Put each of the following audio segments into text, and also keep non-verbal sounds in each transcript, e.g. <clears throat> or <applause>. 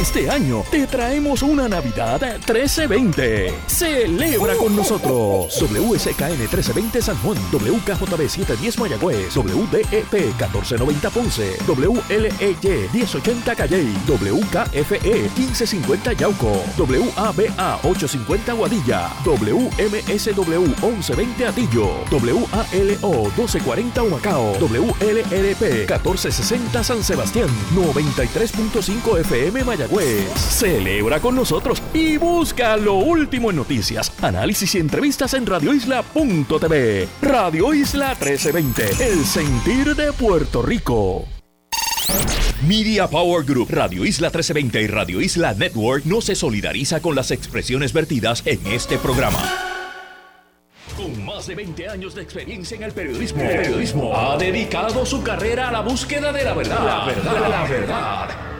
Este año te traemos una Navidad 1320. Celebra con nosotros. <laughs> WSKN 1320 San Juan, WKJB 710 Mayagüez, WDEP 1490 Ponce, WLEY 1080 Calley, WKFE 1550 Yauco, WABA 850 Guadilla, WMSW 1120 Atillo, WALO 1240 Humacao, WLRP 1460 San Sebastián, 93.5 FM Mayagüez. Celebra con nosotros y busca lo último en noticias, análisis y entrevistas en radioisla.tv. Radio Isla 1320, el sentir de Puerto Rico. Media Power Group, Radio Isla 1320 y Radio Isla Network no se solidariza con las expresiones vertidas en este programa. Con más de 20 años de experiencia en el periodismo, el periodismo ha dedicado su carrera a la búsqueda de la verdad. La verdad, la verdad.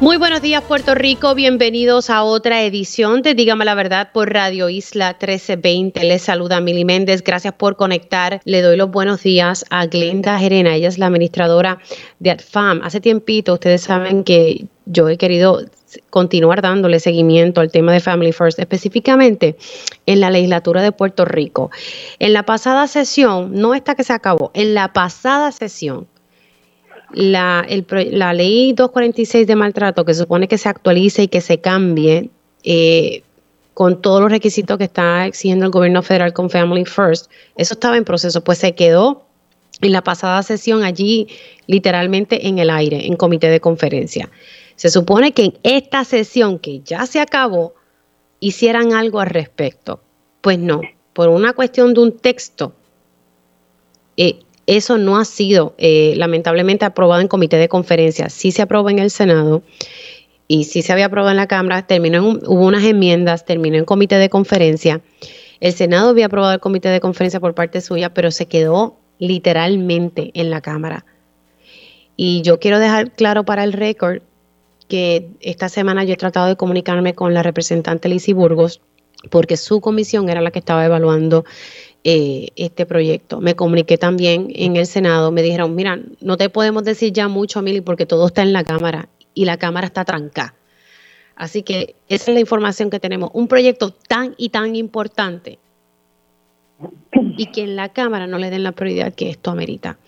Muy buenos días Puerto Rico, bienvenidos a otra edición de Dígame la Verdad por Radio Isla 1320. Les saluda Mili Méndez, gracias por conectar. Le doy los buenos días a Glenda Gerena, ella es la administradora de ADFAM. Hace tiempito ustedes saben que yo he querido continuar dándole seguimiento al tema de Family First, específicamente en la legislatura de Puerto Rico. En la pasada sesión, no esta que se acabó, en la pasada sesión la, ley 246 de maltrato, que supone que se actualice y que se cambie eh, con todos los requisitos que está exigiendo el gobierno federal con Family First, eso estaba en proceso, pues se quedó en la pasada sesión allí literalmente en el aire, en comité de conferencia. Se supone que en esta sesión que ya se acabó, hicieran algo al respecto. Pues no, por una cuestión de un texto, eh, eso no ha sido eh, lamentablemente aprobado en comité de conferencia. Sí se aprobó en el Senado y sí se había aprobado en la Cámara. Terminó en hubo unas enmiendas, terminó en comité de conferencia. El Senado había aprobado el comité de conferencia por parte suya, pero se quedó literalmente en la Cámara. Y yo quiero dejar claro para el récord que esta semana yo he tratado de comunicarme con la representante Lizy Burgos, porque su comisión era la que estaba evaluando eh, este proyecto. Me comuniqué también en el Senado, me dijeron, mira, no te podemos decir ya mucho, Mili, porque todo está en la Cámara y la Cámara está trancada. Así que esa es la información que tenemos. Un proyecto tan y tan importante y que en la Cámara no le den la prioridad que esto amerita.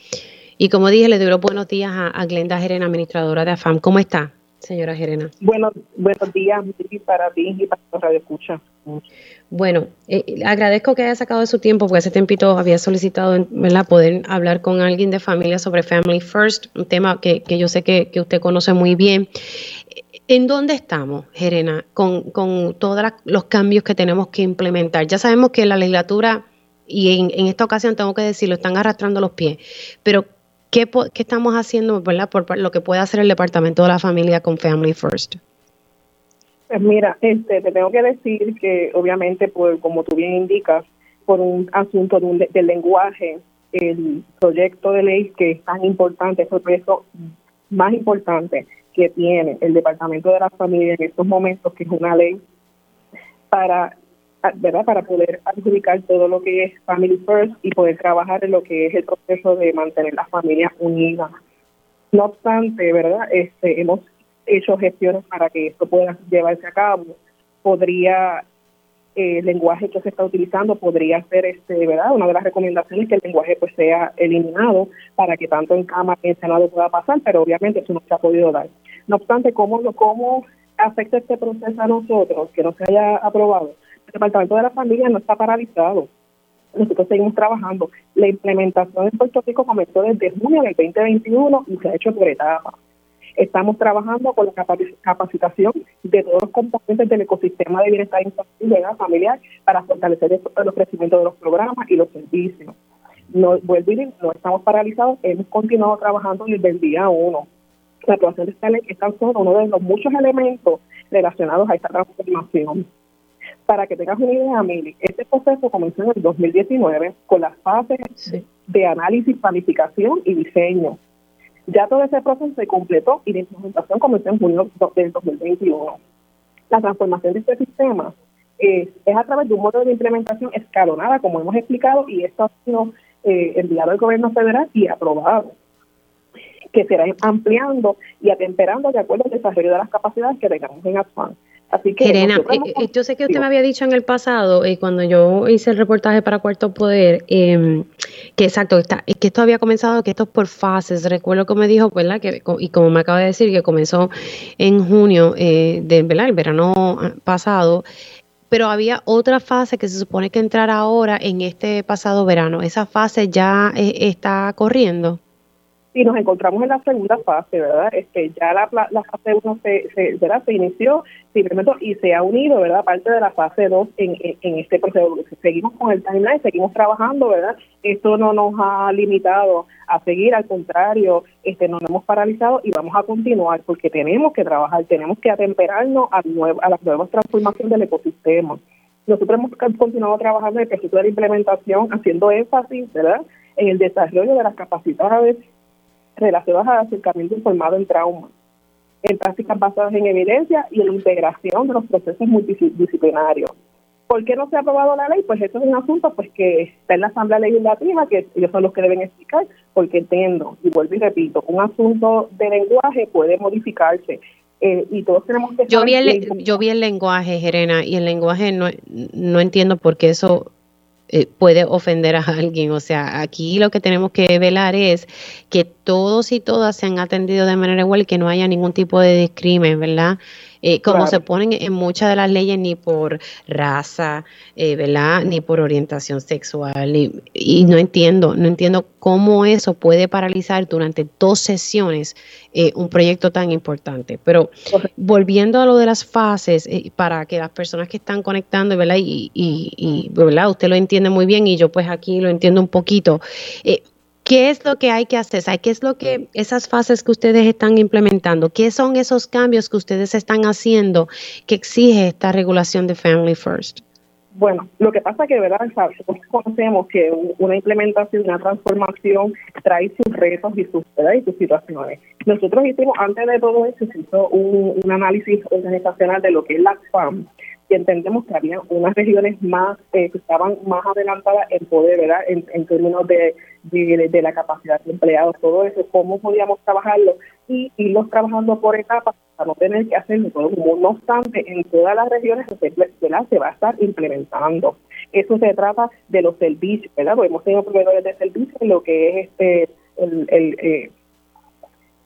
Y como dije, le doy los buenos días a, Glenda Gerena, administradora de AFAM. ¿Cómo está, señora Gerena? Bueno, buenos días para ti y para los Radio Escucha. Bueno, eh, agradezco que haya sacado de su tiempo, porque hace tiempito había solicitado poder hablar con alguien de familia sobre Family First, un tema que, yo sé que, usted conoce muy bien. ¿En dónde estamos, Jerena, con, con todos los cambios que tenemos que implementar? Ya sabemos que la legislatura, y en, esta ocasión tengo que decirlo, están arrastrando los pies, pero ¿qué, qué estamos haciendo ¿verdad? por lo que puede hacer el Departamento de la Familia con Family First? Pues mira, este, te tengo que decir que obviamente, por como tú bien indicas, por un asunto de del lenguaje, el proyecto de ley que es tan importante, es el proyecto más importante que tiene el Departamento de la Familia en estos momentos, que es una ley para verdad para poder adjudicar todo lo que es Family First y poder trabajar en lo que es el proceso de mantener las familias unidas. No obstante, verdad, este, hemos hecho gestiones para que esto pueda llevarse a cabo. Podría, eh, el lenguaje que se está utilizando podría ser, este, ¿verdad? Una de las recomendaciones que el lenguaje pues sea eliminado para que tanto en Cámara como en Senado pueda pasar, pero obviamente eso no se ha podido dar. No obstante, ¿cómo, cómo afecta este proceso a nosotros que no se haya aprobado? El Departamento de la Familia no está paralizado. Nosotros seguimos trabajando. La implementación en Puerto Rico comenzó desde junio del 2021 y se ha hecho por etapas. Estamos trabajando con la capacitación de todos los componentes del ecosistema de bienestar infantil y familiar para fortalecer el ofrecimiento de los programas y los servicios. No, vuelvo no estamos paralizados, hemos continuado trabajando desde el día uno. La aprobación de esta ley es tan solo uno de los muchos elementos relacionados a esta transformación. Para que tengas una idea, Mili, este proceso comenzó en el 2019 con las fases de análisis, planificación y diseño Ya todo ese proceso se completó y la implementación comenzó en junio del 2021. La transformación de este sistema es a través de un modelo de implementación escalonada, como hemos explicado, y esto ha sido eh, enviado al gobierno federal y aprobado que será ampliando y atemperando de acuerdo al desarrollo de las capacidades que tengamos en Asfan. Así que eh, eh, yo sé que usted me había dicho en el pasado, eh, cuando yo hice el reportaje para Cuarto Poder, em, que exacto, está, que esto había comenzado, que esto es por fases. Recuerdo que me dijo, ¿verdad? Que, y como me acaba de decir, que comenzó en junio de ¿verdad? el verano ah, pasado. Pero había otra fase que se supone que entrar ahora en este pasado verano. ¿Esa fase ya está corriendo? Y nos encontramos en la segunda fase, ¿verdad? Este, ya la, la fase 1 se, se, ¿verdad? se inició simplemente y se ha unido, ¿verdad? Parte de la fase 2 en, en, este proceso. Seguimos con el timeline, seguimos trabajando, ¿verdad? Esto no nos ha limitado a seguir, al contrario, este, no nos hemos paralizado y vamos a continuar porque tenemos que trabajar, tenemos que atemperarnos a, a las nuevas transformaciones del ecosistema. Nosotros hemos continuado trabajando en el proceso de la implementación, haciendo énfasis, ¿verdad? en el desarrollo de las capacidades relacionadas al acercamiento informado en trauma, en prácticas basadas en evidencia y en la integración de los procesos multidisciplinarios. ¿Por qué no se ha aprobado la ley? Pues eso es un asunto pues que está en la Asamblea Legislativa, que ellos son los que deben explicar, porque entiendo, y vuelvo y repito, un asunto de lenguaje puede modificarse. Eh, y todos tenemos que... Yo vi, el, yo vi el lenguaje, Jerena, y el lenguaje no, no entiendo por qué eso eh, puede ofender a alguien. O sea, aquí lo que tenemos que velar es que todos y todas sean atendidos de manera igual y que no haya ningún tipo de discrimen, ¿verdad? Eh, como se ponen en muchas de las leyes, ni por raza, eh, ¿verdad? Ni por orientación sexual. y no entiendo, no entiendo cómo eso puede paralizar durante dos sesiones eh, un proyecto tan importante. Pero volviendo a lo de las fases, para que las personas que están conectando, ¿verdad? Y, y, y, ¿verdad? Usted lo entiende muy bien y yo pues aquí lo entiendo un poquito. ¿Qué es lo que hay que hacer? ¿Qué es lo que esas fases que ustedes están implementando? ¿Qué son esos cambios que ustedes están haciendo que exige esta regulación de Family First? Bueno, lo que pasa que, verdad, conocemos que una implementación, una transformación trae sus retos y sus, y sus situaciones. Nosotros hicimos, antes de todo se hizo un, un análisis organizacional de lo que es la FAM y entendemos que había unas regiones más eh, que estaban más adelantadas en poder, ¿verdad? En, términos de, de, la capacidad de empleados, todo eso, cómo podíamos trabajarlo y irlos trabajando por etapas para no tener que hacerlo todo. No obstante, en todas las regiones se, va a estar implementando. Eso se trata de los servicios, ¿verdad? Porque hemos tenido proveedores de servicios en lo que es este el, el eh,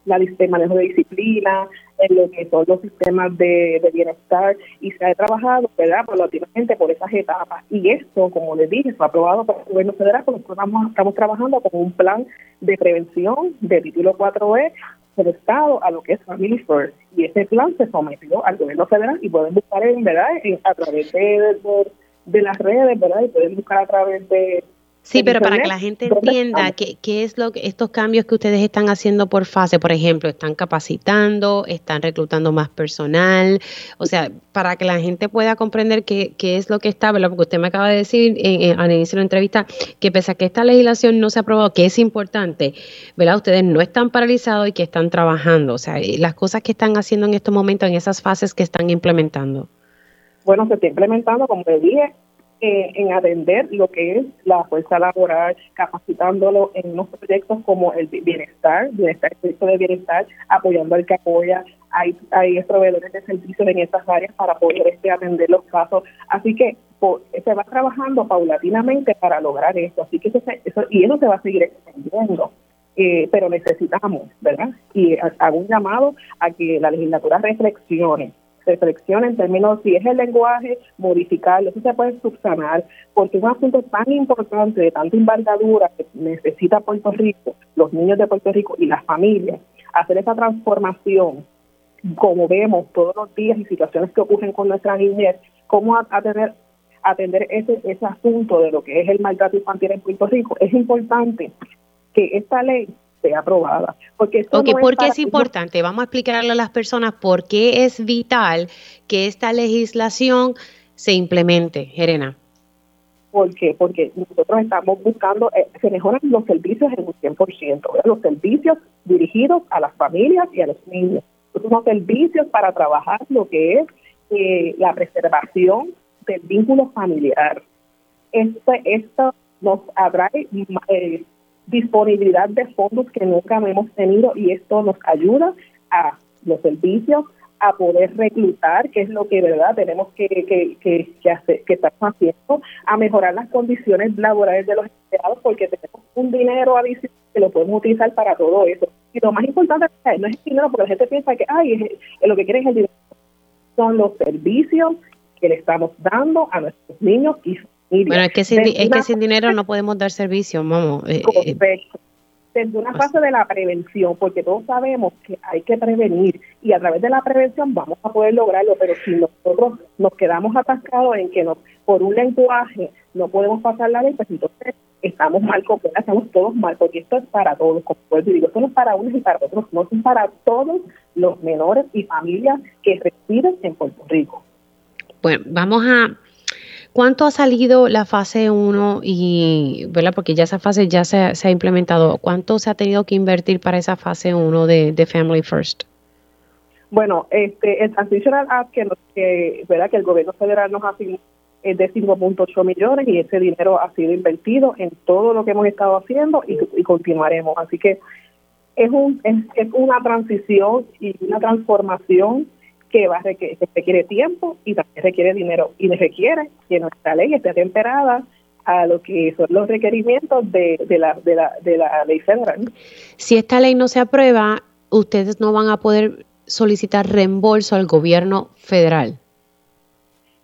la, el manejo de disciplina, en lo que son los sistemas de, bienestar y se ha trabajado, ¿verdad?, paulatinamente por esas etapas. Y esto, como les dije, fue aprobado por el gobierno federal, porque nosotros estamos, trabajando con un plan de prevención de título 4E del Estado a lo que es Family First. Y ese plan se sometió al gobierno federal y pueden buscar, en verdad, a través de, de las redes, ¿verdad?, y pueden buscar a través de Sí, pero para que la gente entienda qué, qué es lo que estos cambios que ustedes están haciendo por fase, por ejemplo, están capacitando, están reclutando más personal, o sea, para que la gente pueda comprender qué, qué es lo que está, ¿verdad? Porque usted me acaba de decir en, al inicio de la entrevista que pese a que esta legislación no se ha aprobado, que es importante, ¿verdad? Ustedes no están paralizados y que están trabajando, o sea, las cosas que están haciendo en estos momentos, en esas fases que están implementando. Bueno, se está implementando, como le dije, eh, en atender lo que es la fuerza laboral, capacitándolo en unos proyectos como el bienestar, bienestar, el proyecto de bienestar, apoyando al que apoya. Hay, hay proveedores de servicios en estas áreas para poder este, atender los casos. Así que se va trabajando paulatinamente para lograr esto. Así que eso, eso y eso se va a seguir extendiendo. Eh, pero necesitamos, ¿verdad? Y hago un llamado a que la legislatura reflexione reflexión en términos si es el lenguaje, modificarlo, eso se puede subsanar, porque es un asunto tan importante, de tanta envergadura que necesita Puerto Rico, los niños de Puerto Rico y las familias, hacer esa transformación, como vemos todos los días y situaciones que ocurren con nuestra niñez, cómo atender atender ese, ese asunto de lo que es el maltrato infantil en Puerto Rico, es importante que esta ley aprobada. Porque ¿por qué es importante? Vamos a explicarle a las personas por qué es vital que esta legislación se implemente, Jerena. ¿Por qué? Porque nosotros estamos buscando, eh, se mejoran los servicios en un 100%, los servicios dirigidos a las familias y a los niños. Unos servicios para trabajar lo que es eh, la preservación del vínculo familiar. Este, esto nos atrae eh, disponibilidad de fondos que nunca hemos tenido y esto nos ayuda a los servicios, a poder reclutar, que es lo que verdad tenemos que, que, que, que, hacer, que estamos haciendo, a mejorar las condiciones laborales de los empleados, porque tenemos un dinero adicional que lo podemos utilizar para todo eso. Y lo más importante no es el dinero, porque la gente piensa que ay, lo que quieren es el dinero. Son los servicios que le estamos dando a nuestros niños y bueno, es que sin, es que sin dinero no podemos dar servicio, vamos. Eh, eh Desde una fase de la prevención, porque todos sabemos que hay que prevenir y a través de la prevención vamos a poder lograrlo, pero si nosotros nos quedamos atascados en que nos, por un lenguaje no podemos pasar la ley, pues entonces estamos mal, estamos todos mal, porque esto es para todos, como digo, esto no es para unos y para otros, no es para todos los menores y familias que residen en Puerto Rico. Bueno, vamos a ¿Cuánto ha salido la fase 1 y, ¿verdad? Porque ya esa fase ya se, ha implementado. ¿Cuánto se ha tenido que invertir para esa fase 1 de, Family First? Bueno, este, el Transitional Act que, que, ¿verdad? que el gobierno federal nos ha es de 5.8 millones y ese dinero ha sido invertido en todo lo que hemos estado haciendo y, continuaremos. Así que es, un, es una transición y una transformación que va a requiere, requiere tiempo y también requiere dinero y requiere que nuestra ley esté temperada a lo que son los requerimientos de, de, la, de, la, de la ley federal. Si esta ley no se aprueba, ustedes no van a poder solicitar reembolso al gobierno federal.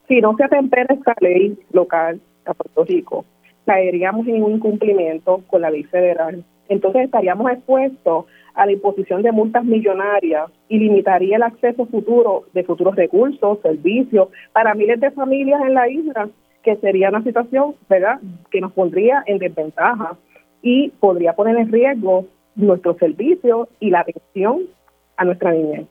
Si no se atempera esta ley local a Puerto Rico, caeríamos en un incumplimiento con la ley federal. Entonces estaríamos expuestos a la imposición de multas millonarias y limitaría el acceso futuro de futuros recursos, servicios para miles de familias en la isla, que sería una situación, ¿verdad?, que nos pondría en desventaja y podría poner en riesgo nuestros servicios y la atención a nuestra niñez.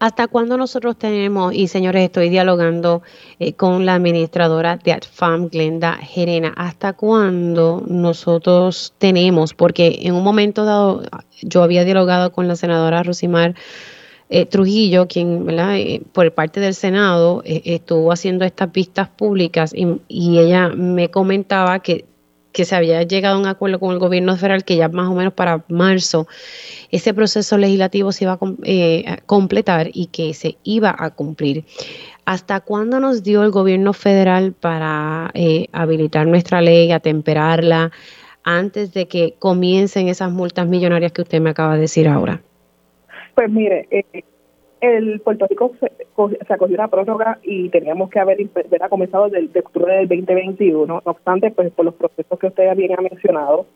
¿Hasta cuándo nosotros tenemos, y señores, estoy dialogando eh, con la administradora de ATFAM, Glenda Gerena, ¿hasta cuándo nosotros tenemos? Porque en un momento dado yo había dialogado con la senadora Rosimar eh, Trujillo, quien. Eh, por parte del Senado estuvo haciendo estas vistas públicas y ella me comentaba que que se había llegado a un acuerdo con el gobierno federal que ya más o menos para marzo ese proceso legislativo se iba a eh, completar y que se iba a cumplir. ¿Hasta cuándo nos dio el gobierno federal para eh, habilitar nuestra ley, atemperarla, antes de que comiencen esas multas millonarias que usted me acaba de decir ahora? Pues mire, eh, el Puerto Rico se, acogió una prórroga y teníamos que haber, comenzado desde de octubre del 2021. No obstante, pues por los procesos que usted bien ha mencionado,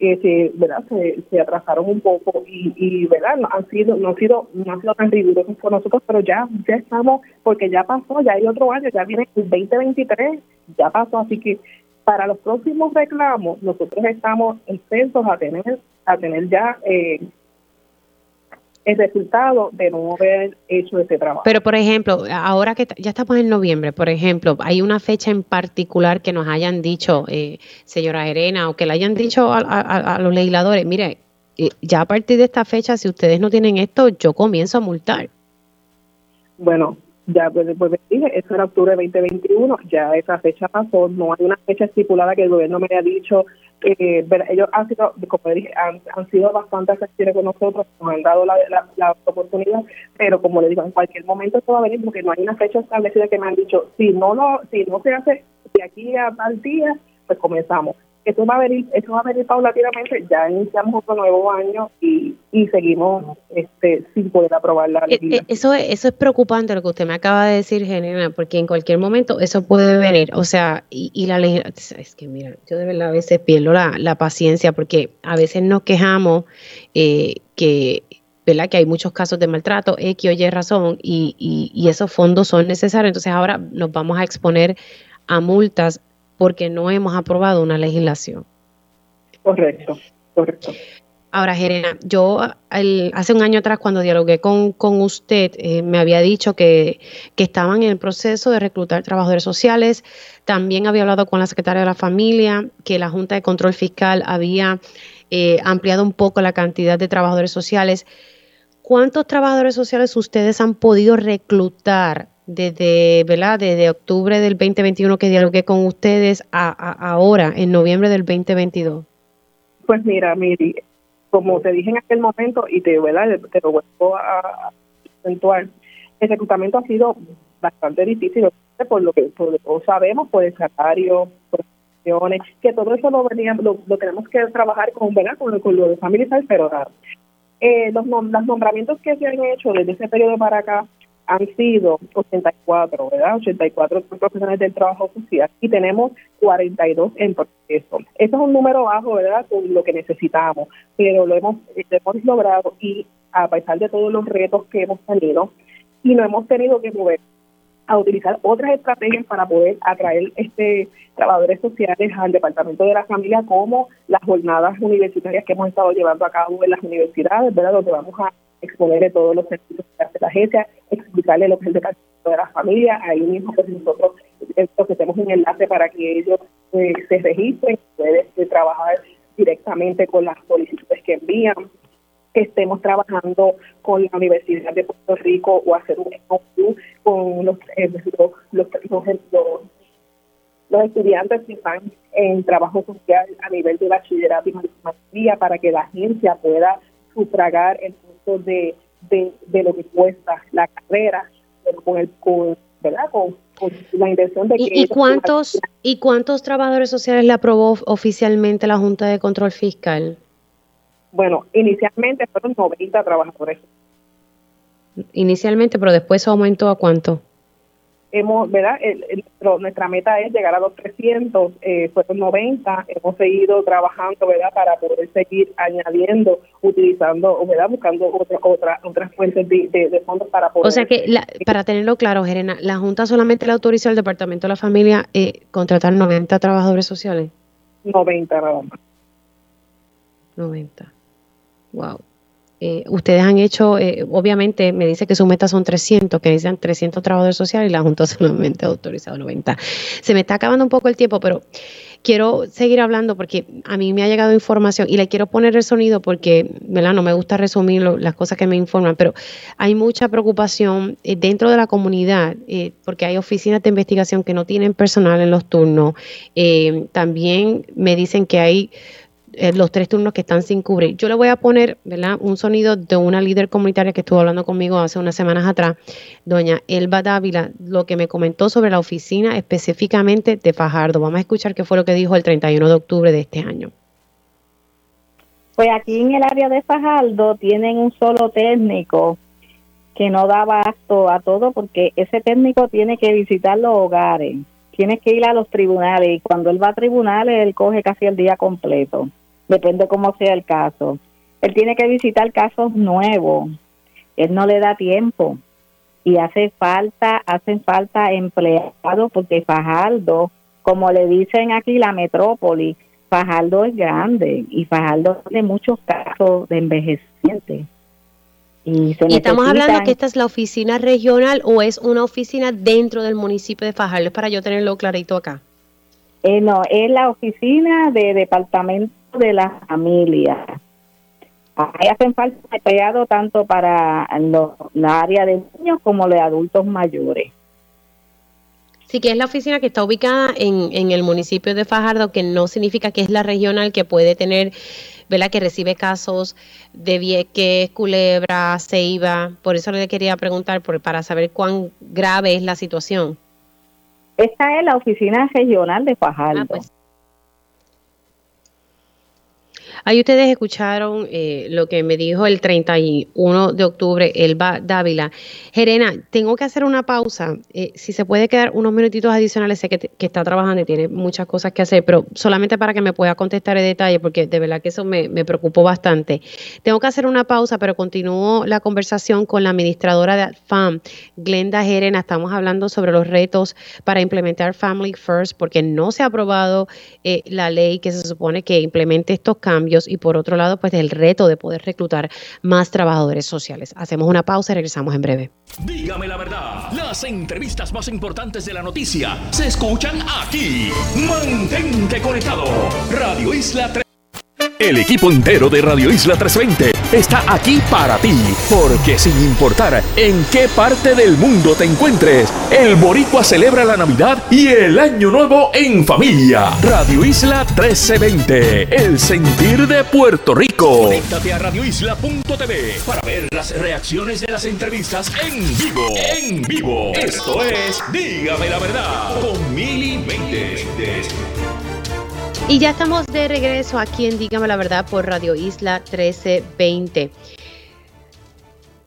eh, se, ¿verdad? Se, atrasaron un poco y, y verdad no han sido no han sido no han sido tan rigurosos por nosotros pero ya ya estamos porque ya pasó ya hay otro año ya viene el 2023 ya pasó así que para los próximos reclamos nosotros estamos exentos a tener a tener ya eh, el resultado de no haber hecho ese trabajo. Pero, por ejemplo, ahora que ya estamos en noviembre, por ejemplo, ¿hay una fecha en particular que nos hayan dicho, eh, señora Erena, o que le hayan dicho a, los legisladores, mire, eh, ya a partir de esta fecha, si ustedes no tienen esto, yo comienzo a multar? Bueno, ya pues, me dije, eso era octubre de 2021, ya esa fecha pasó, no hay una fecha estipulada que el gobierno me haya dicho, eh, ellos han sido, como dije, han, sido bastante accesibles con nosotros, nos han dado la, la, oportunidad, pero como le digo, en cualquier momento esto va a venir porque no hay una fecha establecida que me han dicho, si no, lo, si no se hace de aquí a tal día, pues comenzamos eso va a venir, eso va a venir paulatinamente, ya iniciamos otro nuevo año y, y seguimos este sin poder aprobar la ley. Eh, eso, eso es preocupante lo que usted me acaba de decir, Genera, porque en cualquier momento eso puede venir, o sea, y, y la ley, es que mira, yo de verdad a veces pierdo la, la paciencia porque a veces nos quejamos eh, que ¿verdad? que hay muchos casos de maltrato, X o Y razón, y, y, y, esos fondos son necesarios. Entonces ahora nos vamos a exponer a multas porque no hemos aprobado una legislación. Correcto, correcto. Ahora, Jerena, yo hace un año atrás cuando dialogué con, usted, eh, me había dicho que, estaban en el proceso de reclutar trabajadores sociales. También había hablado con la secretaria de la familia, que la Junta de Control Fiscal había eh, ampliado un poco la cantidad de trabajadores sociales. ¿Cuántos trabajadores sociales ustedes han podido reclutar desde, ¿verdad? desde octubre del 2021 que dialogué con ustedes a, ahora, en noviembre del 2022? Pues mira, Miri, como te dije en aquel momento y te, ¿verdad? te lo vuelvo a acentuar, el reclutamiento ha sido bastante difícil por lo que por, sabemos por el salario, por que todo eso lo, veníamos, lo, tenemos que trabajar con, ¿verdad? con, con lo de pero eh, los, los nombramientos que se han hecho desde ese periodo para acá han sido 84, ¿verdad? 84 profesionales del trabajo social y tenemos 42 en proceso. Eso es un número bajo, ¿verdad? Con lo que necesitamos, pero lo hemos, hemos logrado y a pesar de todos los retos que hemos tenido y no hemos tenido que mover a utilizar otras estrategias para poder atraer este trabajadores sociales al departamento de la familia como las jornadas universitarias que hemos estado llevando a cabo en las universidades, ¿verdad? Donde vamos a exponerle todos los servicios que hace la agencia, explicarle lo que es el departamento de la familia, ahí mismo pues nosotros ofrecemos un enlace para que ellos eh, se registren, pueden eh, trabajar directamente con las solicitudes que envían, que estemos trabajando con la Universidad de Puerto Rico o hacer un con los, eh, los, los, estudiantes que están en trabajo social a nivel de bachillerato y maestría para que la agencia pueda sufragar el punto de, de, lo que cuesta la carrera, con el con, ¿verdad? Con, la intención de que... ¿Y, cuántos, ¿Y cuántos trabajadores sociales le aprobó oficialmente la Junta de Control Fiscal? Bueno, inicialmente fueron 90 trabajadores. Inicialmente, pero después aumentó a cuánto? Hemos, ¿verdad? nuestra meta es llegar a los 300, eh, fueron 90, hemos seguido trabajando, ¿verdad? Para poder seguir añadiendo, utilizando, ¿verdad? Buscando otra, otra, otras fuentes de, fondos para poder... O sea que, para tenerlo claro, Jerena, ¿la Junta solamente le autoriza al Departamento de la Familia eh, contratar 90 trabajadores sociales? 90 nada más. 90. Wow. Eh, ustedes han hecho, eh, obviamente me dice que su meta son 300, que dicen 300 trabajadores sociales y la Junta <laughs> solamente ha autorizado 90. Se me está acabando un poco el tiempo, pero quiero seguir hablando porque a mí me ha llegado información y le quiero poner el sonido porque, ¿verdad? No me gusta resumir las cosas que me informan, pero hay mucha preocupación eh, dentro de la comunidad porque hay oficinas de investigación que no tienen personal en los turnos. también me dicen que hay eh, los tres turnos que están sin cubrir. Yo le voy a poner ¿verdad? un sonido de una líder comunitaria que estuvo hablando conmigo hace unas semanas atrás, doña Elba Dávila, lo que me comentó sobre la oficina específicamente de Fajardo. Vamos a escuchar qué fue lo que dijo el 31 de octubre de este año. Pues aquí en el área de Fajardo tienen un solo técnico que no da abasto a todo porque ese técnico tiene que visitar los hogares, tiene que ir a los tribunales y cuando él va a tribunales él coge casi el día completo depende cómo sea el caso. Él tiene que visitar casos nuevos, él no le da tiempo y hace falta, hacen falta empleados porque Fajardo, como le dicen aquí la metrópoli, Fajardo es grande y Fajardo tiene muchos casos de envejecientes. Y, estamos hablando que esta es la oficina regional o es una oficina dentro del municipio de Fajardo, es para yo tenerlo clarito acá. Eh, no, es la oficina de departamento de la familia. Ahí hacen falta empleados tanto para la área de niños como de adultos mayores. Sí, que es la oficina que está ubicada en, en el municipio de Fajardo, que no significa que es la regional que puede tener, ¿verdad? Que recibe casos de Vieques, Culebra, Ceiba. Por eso le quería preguntar por, para saber cuán grave es la situación. Esta es la oficina regional de Fajardo. Ah, pues Ahí ustedes escucharon eh, lo que me dijo el 31 de octubre Elba Dávila. Jerena, tengo que hacer una pausa. Eh, si se puede quedar unos minutitos adicionales, sé que, está trabajando y tiene muchas cosas que hacer, pero solamente para que me pueda contestar en detalle, porque de verdad que eso me, me preocupó bastante. Tengo que hacer una pausa, pero continúo la conversación con la administradora de FAM, Glenda Jerena. Estamos hablando sobre los retos para implementar Family First, porque no se ha aprobado eh, la ley que se supone que implemente estos cambios cambios y por otro lado, pues el reto de poder reclutar más trabajadores sociales. Hacemos una pausa y regresamos en breve. Dígame la verdad, las entrevistas más importantes de la noticia se escuchan aquí. Mantente conectado. Radio Isla 3. El equipo entero de Radio Isla 320 está aquí para ti, porque sin importar en qué parte del mundo te encuentres, el Boricua celebra la Navidad y el Año Nuevo en familia. Radio Isla 1320, el sentir de Puerto Rico. Conéctate a radioisla.tv para ver las reacciones de las entrevistas en vivo. En vivo. Esto es Dígame la verdad con Mili 20. Y ya estamos de regreso aquí en Dígame la Verdad por Radio Isla 1320.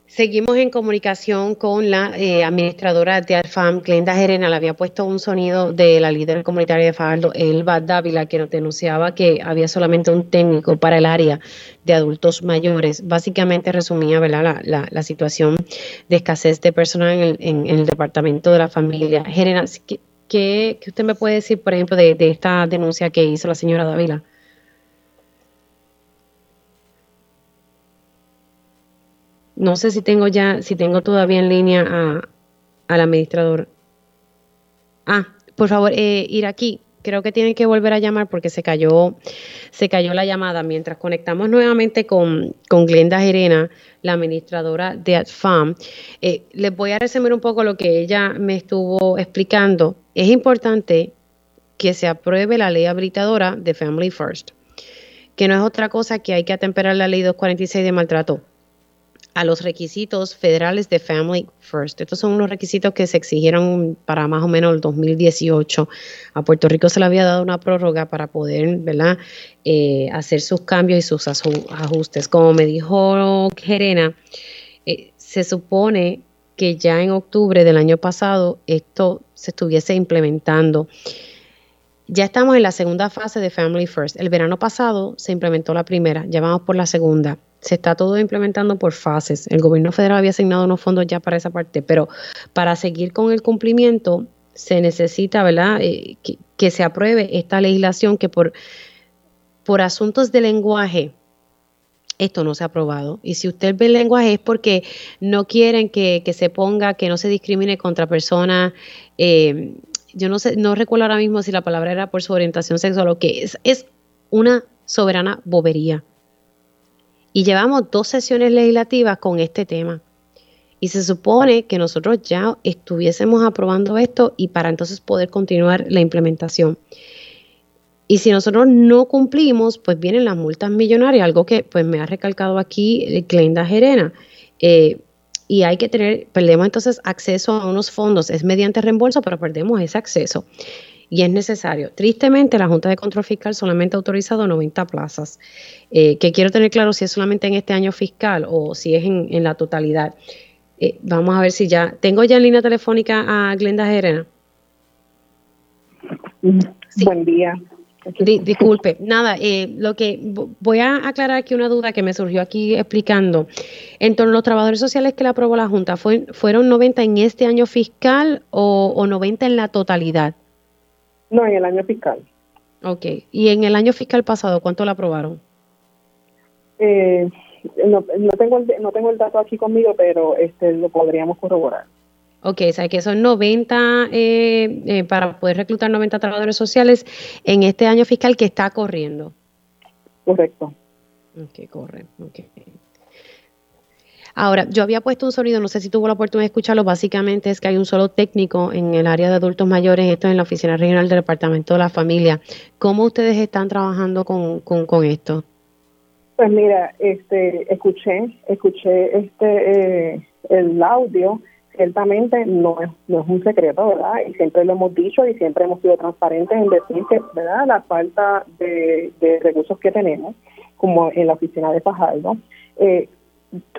Seguimos en comunicación con la eh, administradora de Alfam, Glenda Gerena. Le había puesto un sonido de la líder comunitaria de Fajardo, Elba Dávila, que nos denunciaba que había solamente un técnico para el área de adultos mayores. Básicamente resumía ¿verdad? La, situación de escasez de personal en el, departamento de la familia. Gerena, ¿Qué, usted me puede decir, por ejemplo, de, esta denuncia que hizo la señora Dávila? No sé si tengo ya, si tengo todavía en línea a, al administrador. Ah, por favor, eh, ir aquí creo que tienen que volver a llamar porque se cayó, se cayó la llamada. Mientras conectamos nuevamente con, con Glenda Gerena, la administradora de AdFam, eh, les voy a resumir un poco lo que ella me estuvo explicando. Es importante que se apruebe la ley habilitadora de Family First, que no es otra cosa que hay que atemperar la ley 246 de maltrato a los requisitos federales de Family First. Estos son unos requisitos que se exigieron para más o menos el 2018. A Puerto Rico se le había dado una prórroga para poder ¿verdad? Eh, hacer sus cambios y sus ajustes. Como me dijo Gerena, eh, se supone que ya en octubre del año pasado esto se estuviese implementando. Ya estamos en la segunda fase de Family First. El verano pasado se implementó la primera, ya vamos por la segunda se está todo implementando por fases. El gobierno federal había asignado unos fondos ya para esa parte, pero para seguir con el cumplimiento se necesita, ¿verdad?, eh, que, se apruebe esta legislación que por, por asuntos de lenguaje, esto no se ha aprobado. Y si usted ve el lenguaje es porque no quieren que, se ponga, que no se discrimine contra personas. Eh, yo no sé, no recuerdo ahora mismo si la palabra era por su orientación sexual o qué es. Es una soberana bobería. Y llevamos dos sesiones legislativas con este tema. Y se supone que nosotros ya estuviésemos aprobando esto y para entonces poder continuar la implementación. Y si nosotros no cumplimos, pues vienen las multas millonarias, algo que pues me ha recalcado aquí Glenda Gerena. Eh, y hay que tener, perdemos entonces acceso a unos fondos, es mediante reembolso, pero perdemos ese acceso y es necesario. Tristemente, la Junta de Control Fiscal solamente ha autorizado 90 plazas, eh, que quiero tener claro si es solamente en este año fiscal o si es en, la totalidad. Eh, vamos a ver si ya. Tengo ya en línea telefónica a Glenda Gerena. Buen día. disculpe, nada, eh, lo que voy a aclarar aquí una duda que me surgió aquí explicando. En torno a los trabajadores sociales que le aprobó la Junta, ¿fueron 90 en este año fiscal o, o 90 en la totalidad? No, en el año fiscal. Ok. ¿Y en el año fiscal pasado cuánto la aprobaron? Eh, no, tengo el, no tengo el dato aquí conmigo, pero este lo podríamos corroborar. Ok, o sea que son 90 eh, eh, para poder reclutar 90 trabajadores sociales en este año fiscal que está corriendo. Correcto. Ok, corre. Okay. Ahora, yo había puesto un sonido, no sé si tuvo la oportunidad de escucharlo, básicamente es que hay un solo técnico en el área de adultos mayores, esto es en la Oficina Regional del Departamento de la Familia. ¿Cómo ustedes están trabajando con, con, esto? Pues mira, este, escuché, escuché este, eh, el audio, ciertamente no es, no es un secreto, ¿verdad? Y siempre lo hemos dicho y siempre hemos sido transparentes en decir que, ¿verdad? La falta de, de recursos que tenemos, como en la oficina de Fajardo, eh,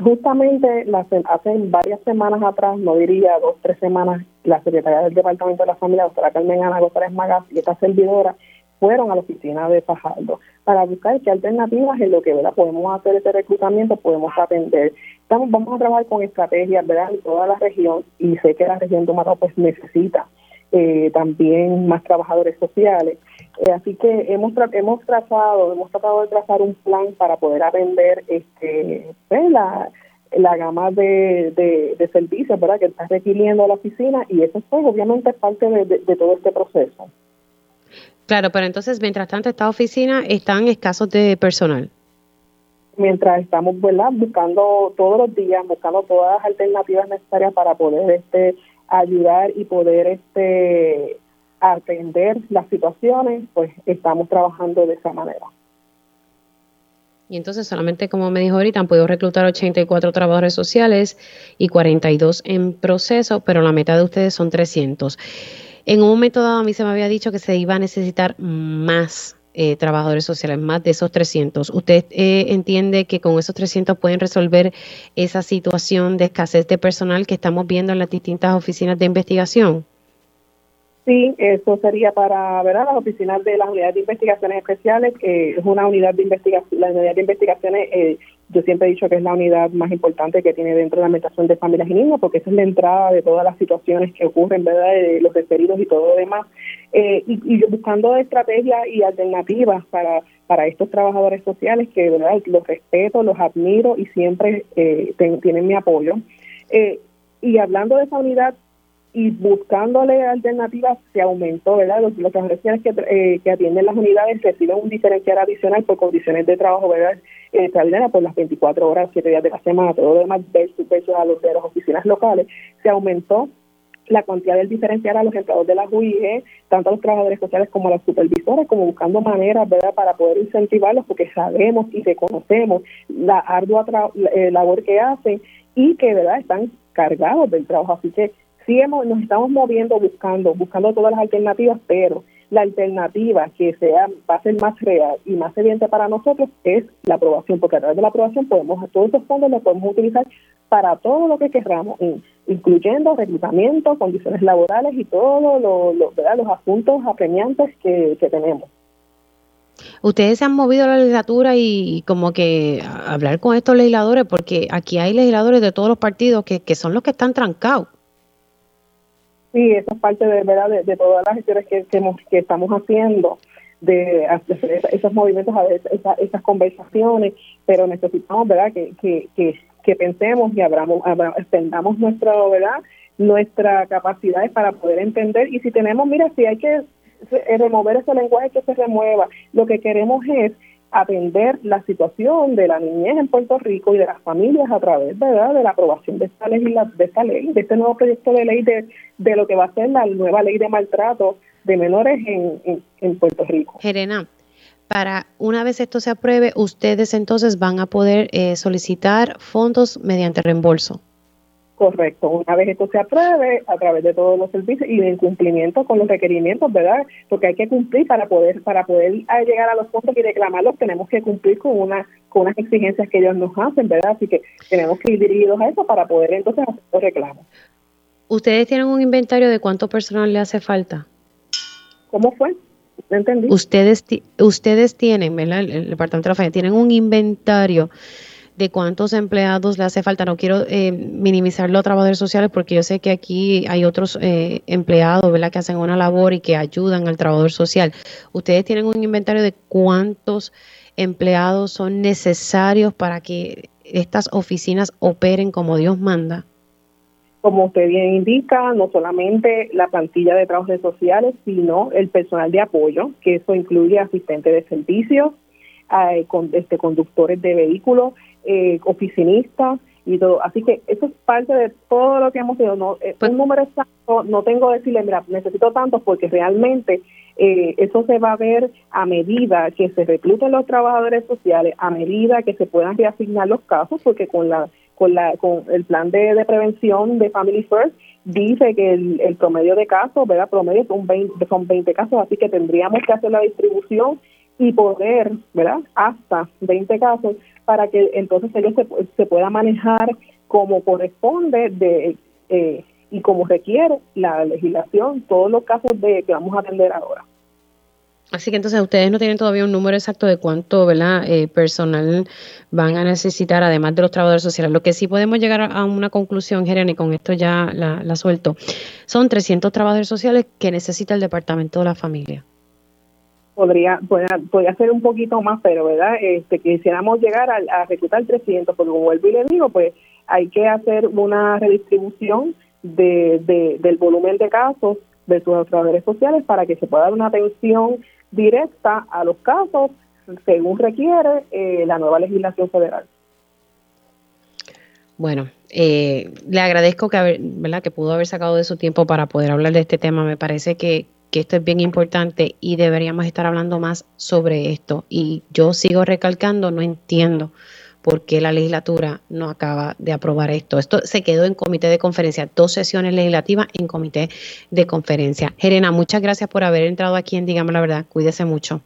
justamente hace varias semanas atrás, no diría dos, tres semanas, la secretaria del Departamento de la Familia, doctora Carmen Ana González Magas y esta servidora fueron a la oficina de Fajardo para buscar qué alternativas en lo que ¿verdad? podemos hacer este reclutamiento, podemos atender. Estamos, vamos a trabajar con estrategias ¿verdad? en toda la región y sé que la región de Mato pues necesita eh, también más trabajadores sociales Eh, así que hemos hemos trazado, hemos tratado de trazar un plan para poder atender este pues, la, la gama de, de, servicios ¿verdad? que está requiriendo la oficina y eso pues obviamente es parte de, todo este proceso. Claro, pero entonces mientras tanto esta oficina están escasos de personal. Mientras estamos ¿verdad? buscando todos los días, buscando todas las alternativas necesarias para poder este ayudar y poder este atender las situaciones, pues estamos trabajando de esa manera. Y entonces solamente, como me dijo ahorita, han podido reclutar 84 trabajadores sociales y 42 en proceso, pero la meta de ustedes son 300. En un momento dado a mí se me había dicho que se iba a necesitar más eh, trabajadores sociales, más de esos 300. ¿Usted eh, entiende que con esos 300 pueden resolver esa situación de escasez de personal que estamos viendo en las distintas oficinas de investigación? Sí, eso sería para ¿verdad? las oficinas de las unidades de investigaciones especiales, que es una unidad de investigación, la unidad de investigaciones, eh, yo siempre he dicho que es la unidad más importante que tiene dentro de la administración de familias y niños, porque esa es la entrada de todas las situaciones que ocurren, ¿verdad? de los referidos y todo lo demás. Eh, y, y buscando estrategias y alternativas para, para estos trabajadores sociales que ¿verdad? los respeto, los admiro y siempre eh, tienen mi apoyo. Eh, y hablando de esa unidad, y buscándole alternativas se aumentó, ¿verdad? Los, los trabajadores que, eh, que atienden las unidades reciben un diferencial adicional por condiciones de trabajo, ¿verdad? Eh, por las 24 horas, 7 días de la semana, todo lo demás versus, versus a los de las oficinas locales, se aumentó la cantidad del diferencial a los empleados de la UIG, tanto a los trabajadores sociales como a los supervisores, como buscando maneras, ¿verdad?, para poder incentivarlos, porque sabemos y reconocemos la ardua eh, labor que hacen y que, ¿verdad?, están cargados del trabajo. Así que sí hemos, nos estamos moviendo buscando, buscando todas las alternativas, pero la alternativa que sea va a ser más real y más evidente para nosotros es la aprobación, porque a través de la aprobación podemos, todos esos fondos los podemos utilizar para todo lo que queramos, incluyendo reclutamiento, condiciones laborales y todos lo, los asuntos apremiantes que, tenemos. Ustedes se han movido a la legislatura y como que hablar con estos legisladores, porque aquí hay legisladores de todos los partidos que, que son los que están trancados. Sí, eso es parte de verdad de, todas las gestiones que, que, estamos haciendo, de esos movimientos, a esas, esas conversaciones, pero necesitamos verdad que, que, que, pensemos y abramos, extendamos nuestra verdad nuestra capacidades para poder entender. Y si tenemos, mira, si hay que remover ese lenguaje que se remueva, lo que queremos es atender la situación de la niñez en Puerto Rico y de las familias a través ¿verdad? de la aprobación de esta, ley, de esta ley, de este nuevo proyecto de ley de, de lo que va a ser la nueva ley de maltrato de menores en, en, Puerto Rico. Jerena, para una vez esto se apruebe, ustedes entonces van a poder eh, solicitar fondos mediante reembolso. Correcto. Una vez esto se apruebe a través de todos los servicios y en cumplimiento con los requerimientos, ¿verdad? Porque hay que cumplir para poder para poder llegar a los fondos y reclamarlos, tenemos que cumplir con una con unas exigencias que ellos nos hacen, ¿verdad? Así que tenemos que ir dirigidos a eso para poder entonces hacer los reclamos. ¿Ustedes tienen un inventario de cuánto personal le hace falta? ¿Cómo fue? No entendí. Ustedes ustedes tienen, ¿verdad? El, departamento de la familia tienen un inventario de cuántos empleados le hace falta. No quiero eh, minimizar los trabajadores sociales porque yo sé que aquí hay otros eh, empleados que hacen una labor y que ayudan al trabajador social. ¿Ustedes tienen un inventario de cuántos empleados son necesarios para que estas oficinas operen como Dios manda? Como usted bien indica, no solamente la plantilla de trabajadores sociales, sino el personal de apoyo, que eso incluye asistentes de servicios, eh, este, conductores de vehículos, eh, oficinistas y todo. Así que eso es parte de todo lo que hemos tenido. No, eh, pues un número exacto no tengo que decirle, mira, necesito tantos porque realmente eh, eso se va a ver a medida que se recluten los trabajadores sociales, a medida que se puedan reasignar los casos, porque con la con la con el plan de, de prevención de Family First dice que el, el promedio de casos, ¿verdad? Promedio son 20, son 20 casos, así que tendríamos que hacer la distribución y poder, ¿verdad? Hasta 20 casos para que entonces ellos se, se pueda manejar como corresponde de eh, y como requiere la legislación todos los casos de que vamos a atender ahora. Así que entonces ustedes no tienen todavía un número exacto de cuánto ¿verdad? Eh, personal van a necesitar, además de los trabajadores sociales. Lo que sí podemos llegar a una conclusión, Jeremy, con esto ya la, la suelto, son 300 trabajadores sociales que necesita el Departamento de la Familia. Podría, podría, ser un poquito más, pero verdad, este, quisiéramos llegar a, reclutar 300, porque como vuelvo y le digo, pues hay que hacer una redistribución de, del volumen de casos de sus trabajadores sociales para que se pueda dar una atención directa a los casos según requiere eh, la nueva legislación federal. Bueno, eh, le agradezco que, ¿verdad? que pudo haber sacado de su tiempo para poder hablar de este tema. Me parece que que esto es bien importante y deberíamos estar hablando más sobre esto. Y yo sigo recalcando, no entiendo por qué la legislatura no acaba de aprobar esto. Esto se quedó en comité de conferencia, dos sesiones legislativas en comité de conferencia. Jerena, muchas gracias por haber entrado aquí en Dígame la Verdad. Cuídese mucho.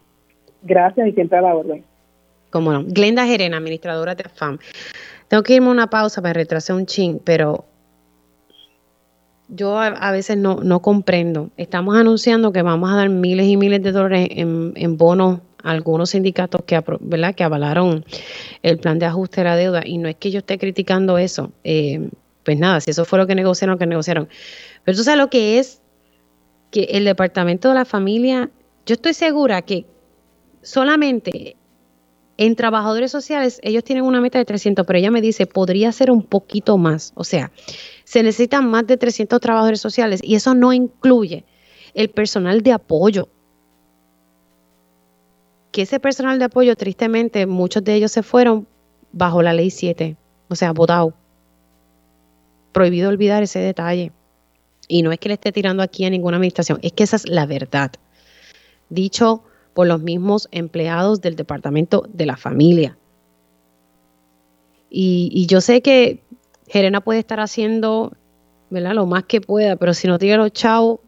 Gracias y siempre a la orden. Cómo no. Glenda Jerena, administradora de FAM. Tengo que irme a una pausa para retrasar un chin, pero yo a, veces no, no, comprendo. Estamos anunciando que vamos a dar miles y miles de dólares en, en bonos a algunos sindicatos que, ¿verdad? que avalaron el plan de ajuste de la deuda. Y no es que yo esté criticando eso. Eh, pues nada, si eso fue lo que negociaron, que negociaron. Pero tú sabes lo que es que el Departamento de la Familia, yo estoy segura que solamente en trabajadores sociales ellos tienen una meta de 300, pero ella me dice, podría ser un poquito más. O sea, se necesitan más de 300 trabajadores sociales y eso no incluye el personal de apoyo. Que ese personal de apoyo, tristemente, muchos de ellos se fueron bajo la ley 7, o sea, votado. Prohibido olvidar ese detalle. Y no es que le esté tirando aquí a ninguna administración, es que esa es la verdad. Dicho por los mismos empleados del Departamento de la Familia. Y, y yo sé que Jerena puede estar haciendo ¿verdad? lo más que pueda, pero si no tiene los chavos,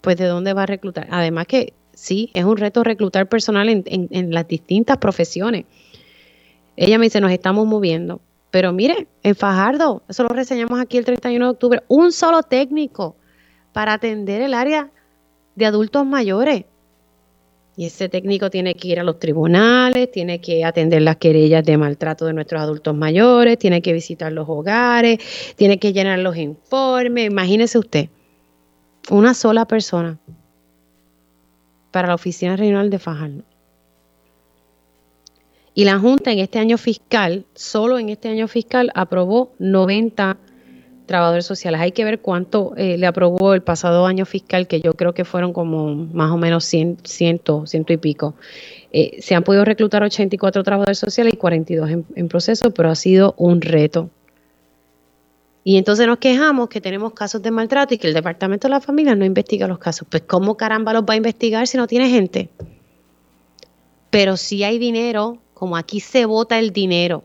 pues de dónde va a reclutar. Además que sí, es un reto reclutar personal en, en, las distintas profesiones. Ella me dice, nos estamos moviendo. Pero mire, en Fajardo, eso lo reseñamos aquí el 31 de octubre, un solo técnico para atender el área de adultos mayores. Y ese técnico tiene que ir a los tribunales, tiene que atender las querellas de maltrato de nuestros adultos mayores, tiene que visitar los hogares, tiene que llenar los informes. Imagínese usted, una sola persona para la Oficina Regional de Fajardo. Y la Junta en este año fiscal, solo en este año fiscal, aprobó 90 trabajadores sociales. Hay que ver cuánto eh, le aprobó el pasado año fiscal, que yo creo que fueron como más o menos 100, ciento, ciento y pico. Eh, se han podido reclutar 84 trabajadores sociales y 42 en, en proceso, pero ha sido un reto. Y entonces nos quejamos que tenemos casos de maltrato y que el Departamento de la Familia no investiga los casos. Pues ¿cómo caramba los va a investigar si no tiene gente? Pero si hay dinero, como aquí se vota el dinero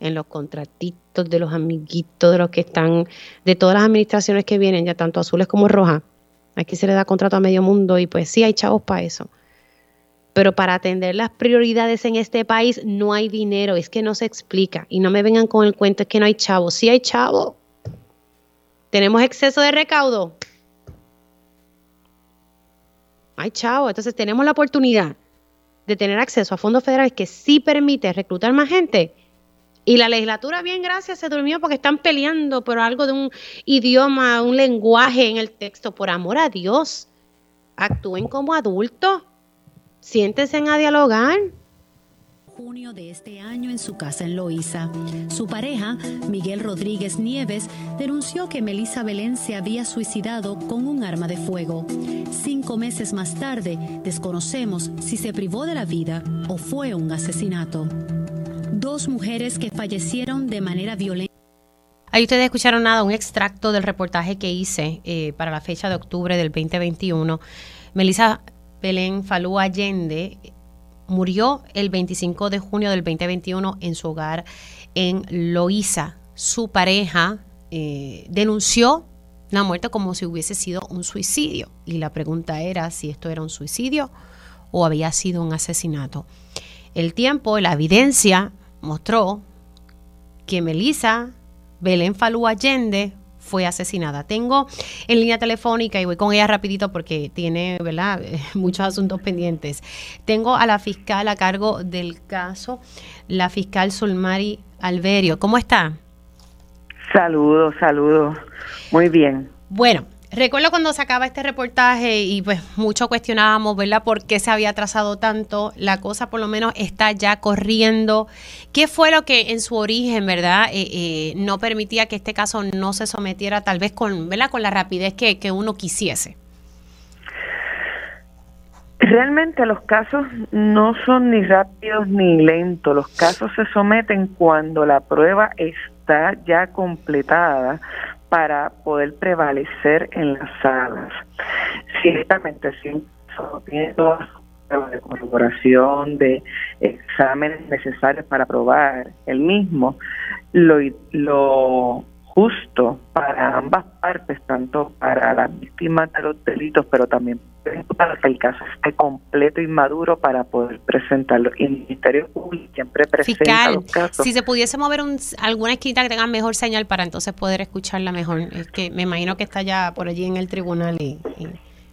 en los contratitos de los amiguitos, de los que están, de todas las administraciones que vienen, ya tanto azules como rojas. Aquí se le da contrato a medio mundo y pues sí hay chavos para eso. Pero para atender las prioridades en este país no hay dinero, es que no se explica. Y no me vengan con el cuento, es que no hay chavos. Sí hay chavos. Tenemos exceso de recaudo. Hay chavos. Entonces tenemos la oportunidad de tener acceso a fondos federales que sí permite reclutar más gente y la legislatura, bien, gracias, se durmió porque están peleando por algo de un idioma, un lenguaje en el texto. Por amor a Dios, actúen como adultos, siéntense a dialogar junio de este año en su casa en Loíza. Su pareja, Miguel Rodríguez Nieves, denunció que Melissa Belén se había suicidado con un arma de fuego. Cinco meses más tarde, desconocemos si se privó de la vida o fue un asesinato dos mujeres que fallecieron de manera violenta. Ahí ustedes escucharon nada, un extracto del reportaje que hice eh, para la fecha de octubre del 2021. Melissa Belén Falú Allende murió el 25 de junio del 2021 en su hogar en Loíza. Su pareja eh, denunció la muerte como si hubiese sido un suicidio y la pregunta era si esto era un suicidio o había sido un asesinato. El tiempo, la evidencia mostró que Melissa Belén Falú Allende fue asesinada. Tengo en línea telefónica y voy con ella rapidito porque tiene, ¿verdad?, <laughs> muchos asuntos pendientes. Tengo a la fiscal a cargo del caso, la fiscal Solmari Alberio. ¿Cómo está? Saludos, saludos. Muy bien. Bueno, Recuerdo cuando se acaba este reportaje y pues mucho cuestionábamos, ¿verdad? ¿Por qué se había atrasado tanto? La cosa por lo menos está ya corriendo. ¿Qué fue lo que en su origen, ¿verdad? Eh, eh, no permitía que este caso no se sometiera tal vez con, ¿verdad? Con la rapidez que, que uno quisiese. Realmente los casos no son ni rápidos ni lentos. Los casos se someten cuando la prueba está ya completada para poder prevalecer en las salas. Ciertamente, si tiene todas las de corroboración, de exámenes necesarios para probar el mismo, lo, lo justo para ambas partes, tanto para las víctimas de los delitos, pero también para que el caso esté completo y maduro para poder presentarlo. Y el Ministerio Público siempre presenta los casos. Si se pudiese mover un, alguna esquina que tenga mejor señal para entonces poder escucharla mejor. Es que me imagino que está ya por allí en el tribunal y,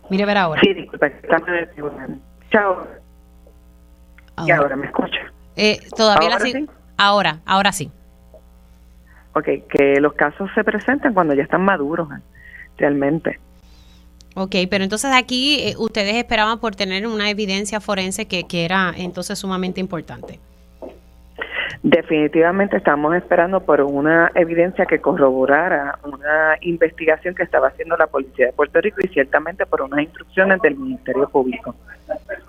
mire ver ahora. Sí, disculpa, estamos en el tribunal. Chao. ¿Y ahora me escucha? Eh, todavía ¿Ahora sí? Ahora, ahora sí. Ok, que los casos se presentan cuando ya están maduros, ¿eh? realmente. Ok, pero entonces aquí eh, ustedes esperaban por tener una evidencia forense que, que era entonces sumamente importante. Definitivamente estamos esperando por una evidencia que corroborara una investigación que estaba haciendo la Policía de Puerto Rico y ciertamente por unas instrucciones del Ministerio Público.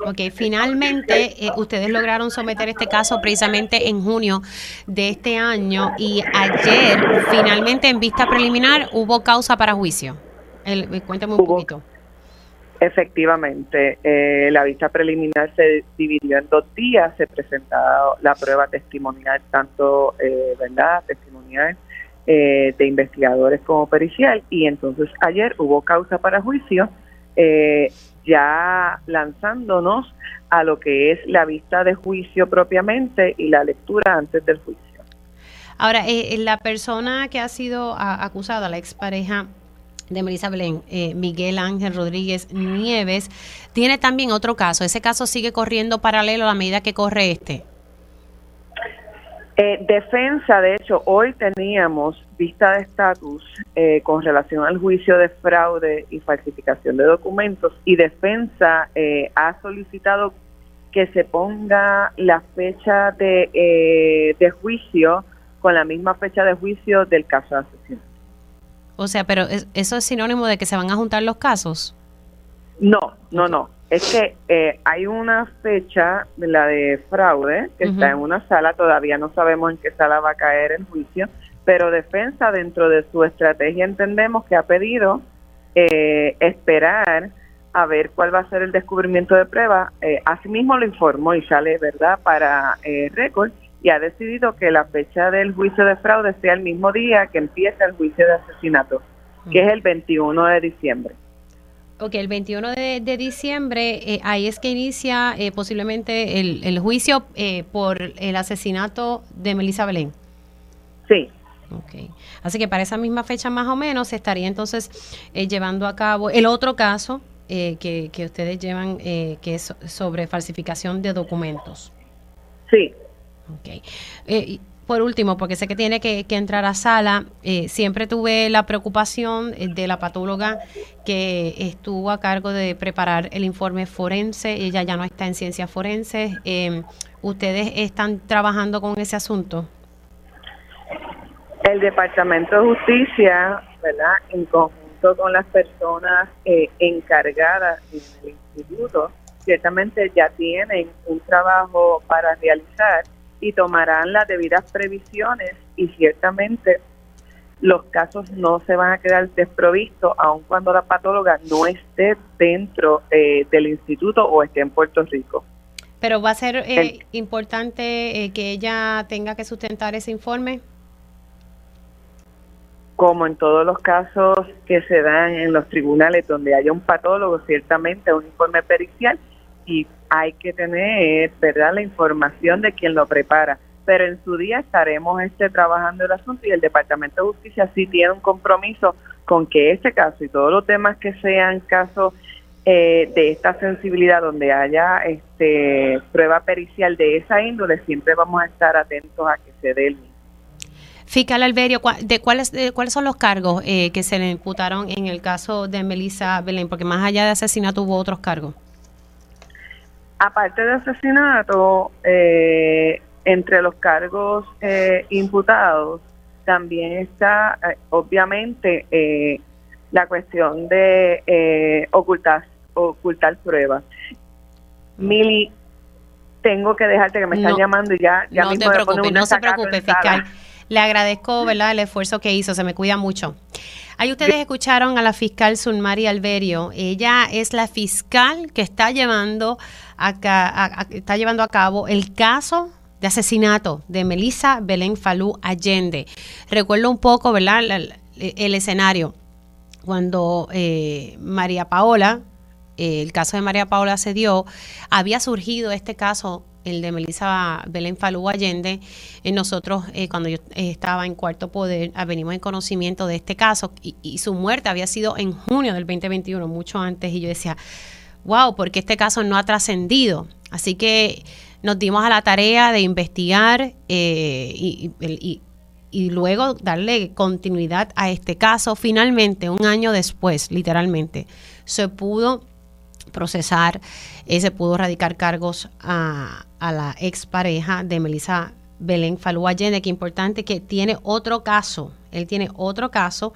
Ok, finalmente eh, ustedes lograron someter este caso precisamente en junio de este año y ayer finalmente en vista preliminar hubo causa para juicio. El, cuéntame un poquito. Efectivamente, eh, la vista preliminar se dividió en dos días, se presentó la prueba testimonial, tanto, eh, ¿verdad?, testimonial eh, de investigadores como pericial, y entonces ayer hubo causa para juicio, eh, ya lanzándonos a lo que es la vista de juicio propiamente y la lectura antes del juicio. Ahora, la persona que ha sido acusada, la expareja, de Melissa Belén, eh, Miguel Ángel Rodríguez Nieves, tiene también otro caso. Ese caso sigue corriendo paralelo a la medida que corre este. Eh, defensa, de hecho, hoy teníamos vista de estatus eh, con relación al juicio de fraude y falsificación de documentos y defensa ha solicitado que se ponga la fecha de, de juicio con la misma fecha de juicio del caso de asesinato. O sea, pero ¿eso es sinónimo de que se van a juntar los casos? No, no, no. Es que eh, hay una fecha, la de fraude, que está en una sala, todavía no sabemos en qué sala va a caer el juicio, pero defensa dentro de su estrategia entendemos que ha pedido eh, esperar a ver cuál va a ser el descubrimiento de prueba. Eh, asimismo lo informó y sale, ¿verdad?, para eh, récord y ha decidido que la fecha del juicio de fraude sea el mismo día que empieza el juicio de asesinato, que es el 21 de diciembre. Ok, el 21 de, diciembre, eh, ahí es que inicia eh, posiblemente el, juicio eh, por el asesinato de Melissa Belén. Sí. Ok, así que para esa misma fecha más o menos se estaría entonces llevando a cabo el otro caso que, que ustedes llevan, que es sobre falsificación de documentos. Sí, Ok. Eh, por último, porque sé que tiene que, entrar a sala, eh, siempre tuve la preocupación eh, de la patóloga que estuvo a cargo de preparar el informe forense. Ella ya no está en ciencias forenses. Em, ¿Ustedes están trabajando con ese asunto? El Departamento de Justicia. En conjunto con las personas encargadas en el instituto, ciertamente ya tienen un trabajo para realizar y tomarán las debidas previsiones y ciertamente los casos no se van a quedar desprovistos aun cuando la patóloga no esté dentro eh, del instituto o esté en Puerto Rico. Pero va a ser eh, importante eh, que ella tenga que sustentar ese informe. Como en todos los casos que se dan en los tribunales donde haya un patólogo, ciertamente un informe pericial y hay que tener, ¿verdad?, la información de quien lo prepara. Pero en su día estaremos este, trabajando el asunto y el Departamento de Justicia sí tiene un compromiso con que este caso y todos los temas que sean casos eh, de esta sensibilidad donde haya este prueba pericial de esa índole, siempre vamos a estar atentos a que se dé el Fiscal Alberio, ¿de cuáles, de cuáles son los cargos eh, que se le imputaron en el caso de Melissa Belén? Porque más allá de asesinato hubo otros cargos. Aparte de asesinato, eh, entre los cargos eh, imputados también está, obviamente, la cuestión de ocultar, ocultar pruebas. Mili, tengo que dejarte que me están llamando y ya, ya no te preocupes, no se preocupe, fiscal. Le agradezco, ¿verdad?, el esfuerzo que hizo, se me cuida mucho. Ahí ustedes escucharon a la fiscal Sunmari Alberio. Ella es la fiscal que está llevando está llevando a cabo el caso de asesinato de Melissa Belén Falú Allende. Recuerdo un poco, ¿verdad?, el, escenario. Cuando eh, María Paola, eh, el caso de María Paola se dio, había surgido este caso el de Melissa Belén Falú Allende. Eh, nosotros, cuando yo estaba en Cuarto Poder, ah, venimos en conocimiento de este caso y, su muerte había sido en junio del 2021, mucho antes, y yo decía, wow, porque este caso no ha trascendido. Así que nos dimos a la tarea de investigar y, y luego darle continuidad a este caso. Finalmente, un año después, literalmente, se pudo procesar, eh, se pudo radicar cargos a, la expareja de Melissa Belén Falú Allende, que importante que tiene otro caso, él tiene otro caso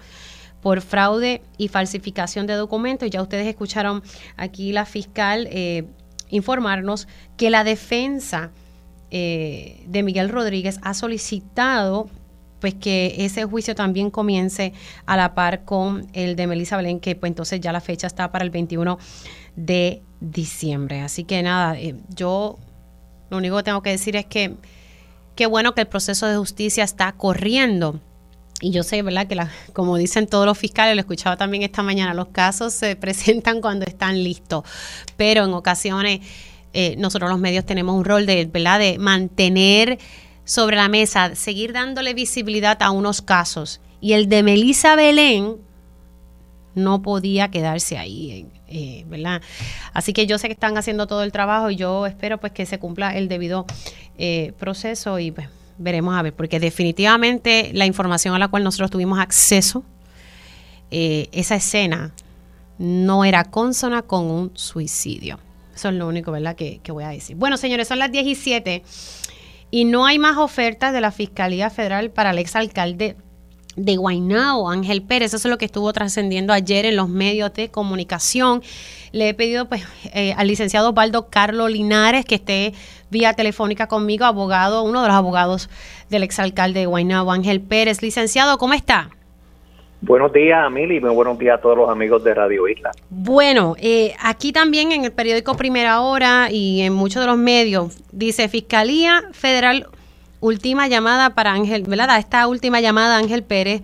por fraude y falsificación de documentos. Ya ustedes escucharon aquí la fiscal eh, informarnos que la defensa eh, de Miguel Rodríguez ha solicitado pues que ese juicio también comience a la par con el de Melissa Belén, que pues entonces ya la fecha está para el 21 de diciembre. Así que nada, eh, yo lo único que tengo que decir es que qué bueno que el proceso de justicia está corriendo. Y yo sé, ¿verdad? Que la, como dicen todos los fiscales, lo he escuchado también esta mañana, los casos se <laughs> presentan cuando están listos, pero en ocasiones eh, nosotros los medios tenemos un rol de, ¿verdad? de mantener sobre la mesa, seguir dándole visibilidad a unos casos. Y el de Melissa Belén no podía quedarse ahí, eh, ¿verdad? Así que yo sé que están haciendo todo el trabajo y yo espero pues que se cumpla el debido eh, proceso y pues veremos a ver, porque definitivamente la información a la cual nosotros tuvimos acceso, eh, esa escena no era consona con un suicidio. Eso es lo único, ¿verdad?, que, que voy a decir. Bueno, señores, son las 17 y no hay más ofertas de la Fiscalía Federal para el exalcalde de Guaynao, Ángel Pérez. Eso es lo que estuvo trascendiendo ayer en los medios de comunicación. Le he pedido pues eh, al licenciado Osvaldo Carlos Linares que esté vía telefónica conmigo, abogado, uno de los abogados del exalcalde de Guaynao, Ángel Pérez. Licenciado, ¿cómo está? Buenos días, Mili, muy buenos días a todos los amigos de Radio Isla. Bueno, eh, aquí también en el periódico Primera Hora y en muchos de los medios dice Fiscalía Federal, última llamada para Ángel, ¿verdad? Esta última llamada Ángel Pérez.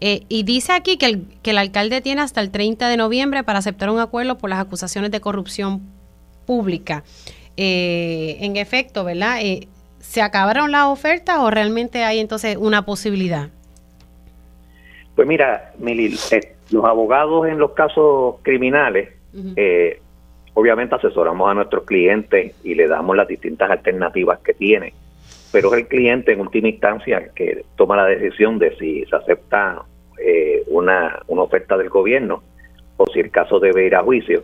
Eh, y dice aquí que el, que el alcalde tiene hasta el 30 de noviembre para aceptar un acuerdo por las acusaciones de corrupción pública. Eh, en efecto, ¿verdad? ¿Se acabaron las ofertas o realmente hay entonces una posibilidad? Pues mira, eh, los abogados en los casos criminales, eh, obviamente asesoramos a nuestros clientes y le damos las distintas alternativas que tiene, pero es el cliente en última instancia que toma la decisión de si se acepta eh, una, una oferta del gobierno o si el caso debe ir a juicio.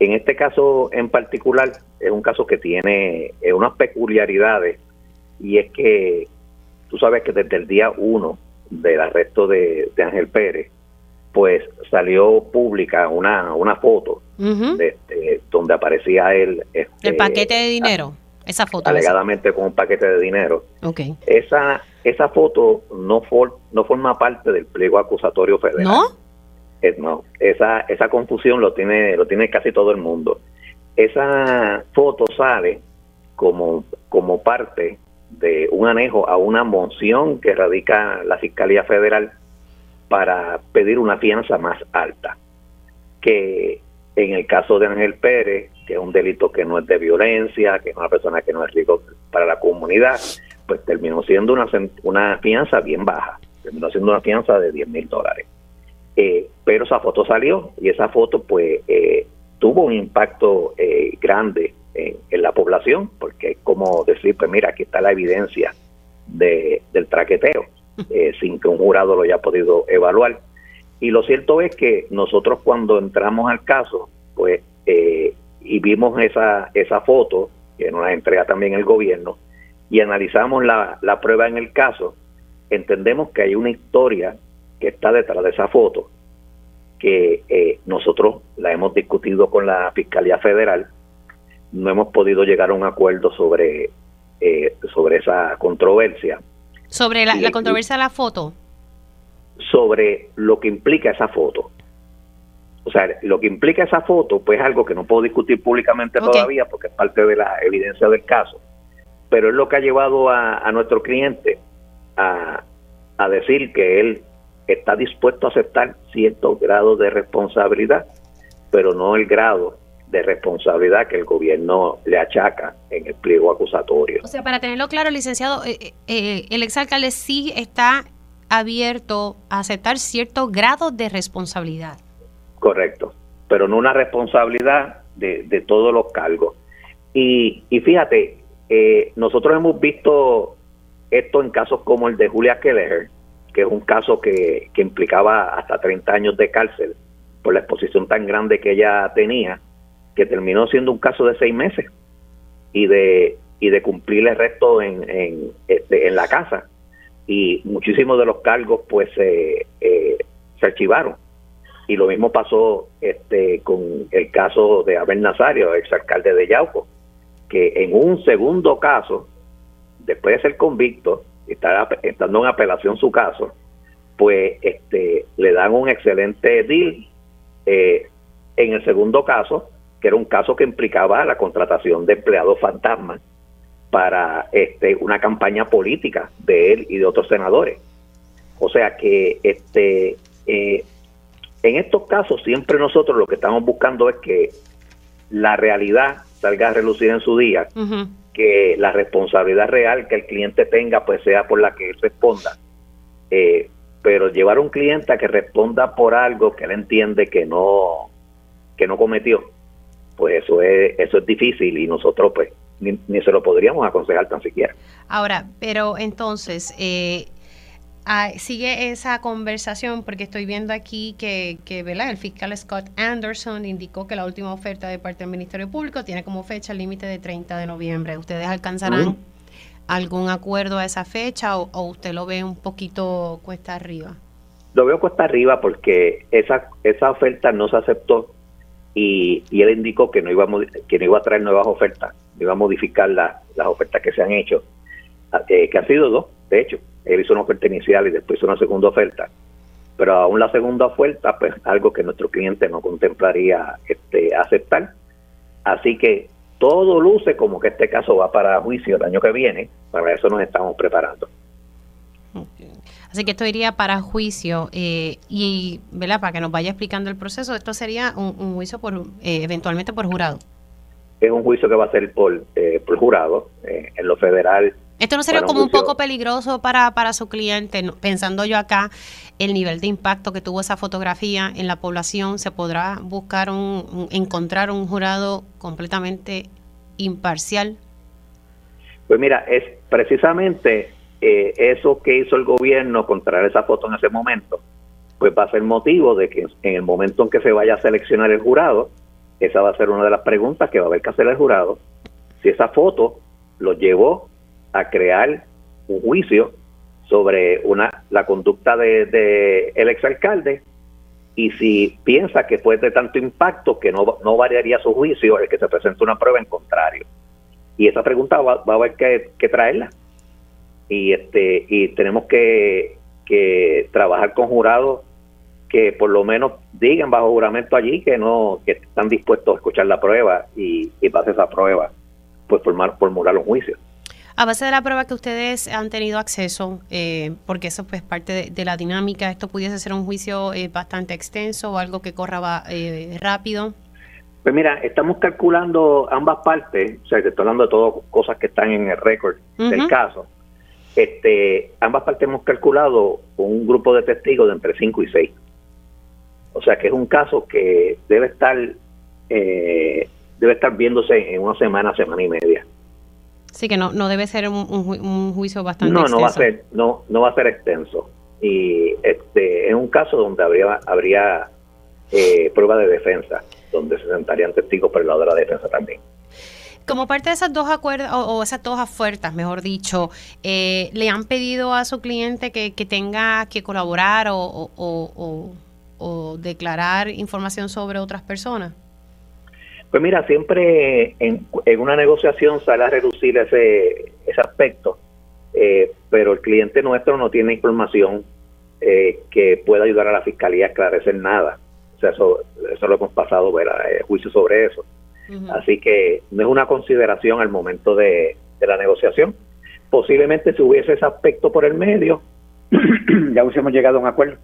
En este caso en particular es un caso que tiene unas peculiaridades y es que tú sabes que desde el día uno del arresto de, Ángel Pérez, pues salió pública una, una foto de, donde aparecía él. Este, el paquete de dinero, esa foto. Alegadamente con un paquete de dinero. Okay. Esa, esa foto no, for, no forma parte del pliego acusatorio federal. ¿No? No, esa, esa confusión lo tiene, lo tiene casi todo el mundo. Esa foto sale como, como parte de un anejo a una moción que radica la Fiscalía Federal para pedir una fianza más alta, que en el caso de Ángel Pérez, que es un delito que no es de violencia, que es una persona que no es rico para la comunidad, pues terminó siendo una, una fianza bien baja, terminó siendo una fianza de 10 mil dólares. Eh, pero esa foto salió y esa foto pues eh, tuvo un impacto eh, grande en, la población, porque es como decir, pues mira, aquí está la evidencia de, del traqueteo. <laughs> eh, sin que un jurado lo haya podido evaluar. Y lo cierto es que nosotros cuando entramos al caso, pues, eh, y vimos esa, esa foto, que nos la entrega también el gobierno, y analizamos la, la prueba en el caso, entendemos que hay una historia que está detrás de esa foto, que eh, nosotros la hemos discutido con la Fiscalía Federal, no hemos podido llegar a un acuerdo sobre, eh, sobre esa controversia. ¿Sobre la, la controversia de la foto? Sobre lo que implica esa foto. O sea, lo que implica esa foto, pues es algo que no puedo discutir públicamente todavía porque es parte de la evidencia del caso, pero es lo que ha llevado a, nuestro cliente a, a decir que él está dispuesto a aceptar cierto grado de responsabilidad, pero no el grado de responsabilidad que el gobierno le achaca en el pliego acusatorio. O sea, para tenerlo claro, licenciado, eh, eh, eh, el exalcalde sí está abierto a aceptar cierto grado de responsabilidad. Correcto, pero no una responsabilidad de, de todos los cargos. Y, y fíjate, eh, nosotros hemos visto esto en casos como el de Julia Keller, que es un caso que, implicaba hasta 30 años de cárcel por la exposición tan grande que ella tenía, que terminó siendo un caso de seis meses y de y de cumplir el resto en, en, este, la casa. Y muchísimos de los cargos pues eh, se archivaron. Y lo mismo pasó este con el caso de Abel Nazario, exalcalde de Yauco, que en un segundo caso, después de ser convicto, estar, estando en apelación su caso, pues este le dan un excelente deal eh, en el segundo caso, que era un caso que implicaba la contratación de empleados fantasmas para este una campaña política de él y de otros senadores. O sea que este eh, en estos casos siempre nosotros lo que estamos buscando es que la realidad salga a relucir en su día, que la responsabilidad real que el cliente tenga pues sea por la que él responda. Eh, pero llevar a un cliente a que responda por algo que él entiende que no que no cometió, pues eso es eso es difícil y nosotros pues ni, ni se lo podríamos aconsejar tan siquiera. Ahora, pero entonces eh, Ah, sigue esa conversación porque estoy viendo aquí que, que el fiscal Scott Anderson indicó que la última oferta de parte del Ministerio Público tiene como fecha el límite de 30 de noviembre. ¿Ustedes alcanzarán algún acuerdo a esa fecha o, usted lo ve un poquito cuesta arriba? Lo veo cuesta arriba porque esa, esa oferta no se aceptó y, y él indicó que no, iba a, que no iba a traer nuevas ofertas, iba a modificar las ofertas que se han hecho, eh, que han sido dos, de hecho él hizo una oferta inicial y después hizo una segunda oferta. Pero aún la segunda oferta, pues algo que nuestro cliente no contemplaría este, aceptar. Así que todo luce como que este caso va para juicio el año que viene. Para eso nos estamos preparando. Así que esto iría para juicio eh, y, ¿verdad? Para que nos vaya explicando el proceso, esto sería un, juicio por eh, eventualmente por jurado. Es un juicio que va a ser por, eh, por jurado. en lo federal esto no sería como un poco peligroso para, para su cliente, pensando yo acá el nivel de impacto que tuvo esa fotografía en la población, se podrá buscar un, encontrar un jurado completamente imparcial. Pues mira, es precisamente eh, eso que hizo el gobierno contra esa foto en ese momento, pues va a ser motivo de que en el momento en que se vaya a seleccionar el jurado, esa va a ser una de las preguntas que va a haber que hacer el jurado, si esa foto lo llevó a crear un juicio sobre una la conducta de, el exalcalde y si piensa que fue de tanto impacto que no, no variaría su juicio el que se presente una prueba en contrario. Y esa pregunta va, a haber que, traerla. Y este y tenemos que, que trabajar con jurados que por lo menos digan bajo juramento allí que no que están dispuestos a escuchar la prueba y, y base esa prueba pues formar formular un juicio. A base de la prueba que ustedes han tenido acceso, eh, porque eso es pues, parte de, la dinámica, ¿esto pudiese ser un juicio eh, bastante extenso o algo que corra eh, rápido? Pues mira, estamos calculando ambas partes, o sea, te estoy hablando de todas cosas que están en el récord del caso. Este, ambas partes hemos calculado un grupo de testigos de entre 5 y 6. O sea que es un caso que debe estar debe estar viéndose en una semana, semana y media. Sí, que no, no debe ser un, juicio bastante no, extenso. No, va a ser, no, no va a ser extenso. Y este es un caso donde habría, habría eh, prueba de defensa, donde se sentarían testigos por el lado de la defensa también. Como parte de esas dos acuerdos, o, esas dos ofertas, mejor dicho, eh, ¿le han pedido a su cliente que, tenga que colaborar o, o, declarar información sobre otras personas? Pues mira, siempre en, una negociación sale a reducir ese, ese aspecto, eh, pero el cliente nuestro no tiene información eh, que pueda ayudar a la fiscalía a esclarecer nada. O sea, eso, eso lo hemos pasado, ver eh, juicio sobre eso. Así que no es una consideración al momento de, la negociación. Posiblemente si hubiese ese aspecto por el medio, <clears throat> ya hubiésemos llegado a un acuerdo.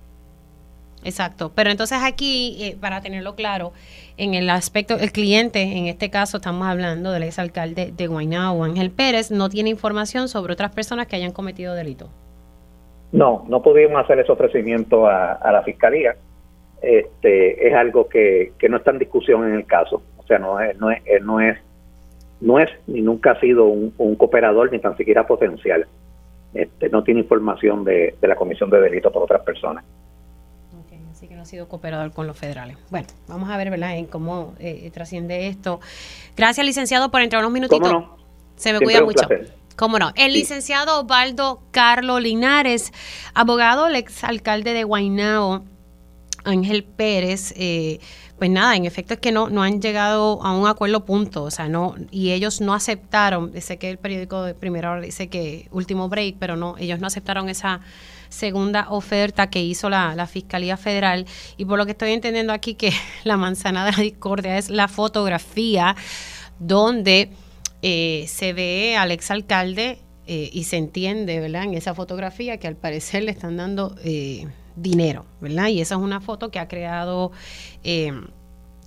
Exacto, pero entonces aquí, eh, para tenerlo claro, en el aspecto, el cliente, en este caso estamos hablando del exalcalde de Guaynabo, Ángel Pérez, no tiene información sobre otras personas que hayan cometido delito. No, no pudimos hacer ese ofrecimiento a, la fiscalía. Este, es algo que, no está en discusión en el caso. O sea, no es, no es, no es, no es ni nunca ha sido un, cooperador ni tan siquiera potencial. Este, no tiene información de, de la comisión de delito por otras personas que no ha sido cooperador con los federales. Bueno, vamos a ver, ¿verdad?, en cómo eh, trasciende esto. Gracias, licenciado, por entrar unos minutitos. Se me cuida mucho. ¿Cómo no? El licenciado Osvaldo Carlos Linares, abogado, el exalcalde de Guaynao, Ángel Pérez, eh, pues nada, en efecto es que no, no han llegado a un acuerdo punto, o sea, no, y ellos no aceptaron, sé que el periódico de primera hora dice que último break, pero no, ellos no aceptaron esa segunda oferta que hizo la, Fiscalía Federal. Y por lo que estoy entendiendo aquí que <laughs> la manzana de la discordia es la fotografía donde eh, se ve al exalcalde eh, y se entiende, ¿verdad? En esa fotografía que al parecer le están dando eh, dinero, ¿verdad? Y esa es una foto que ha creado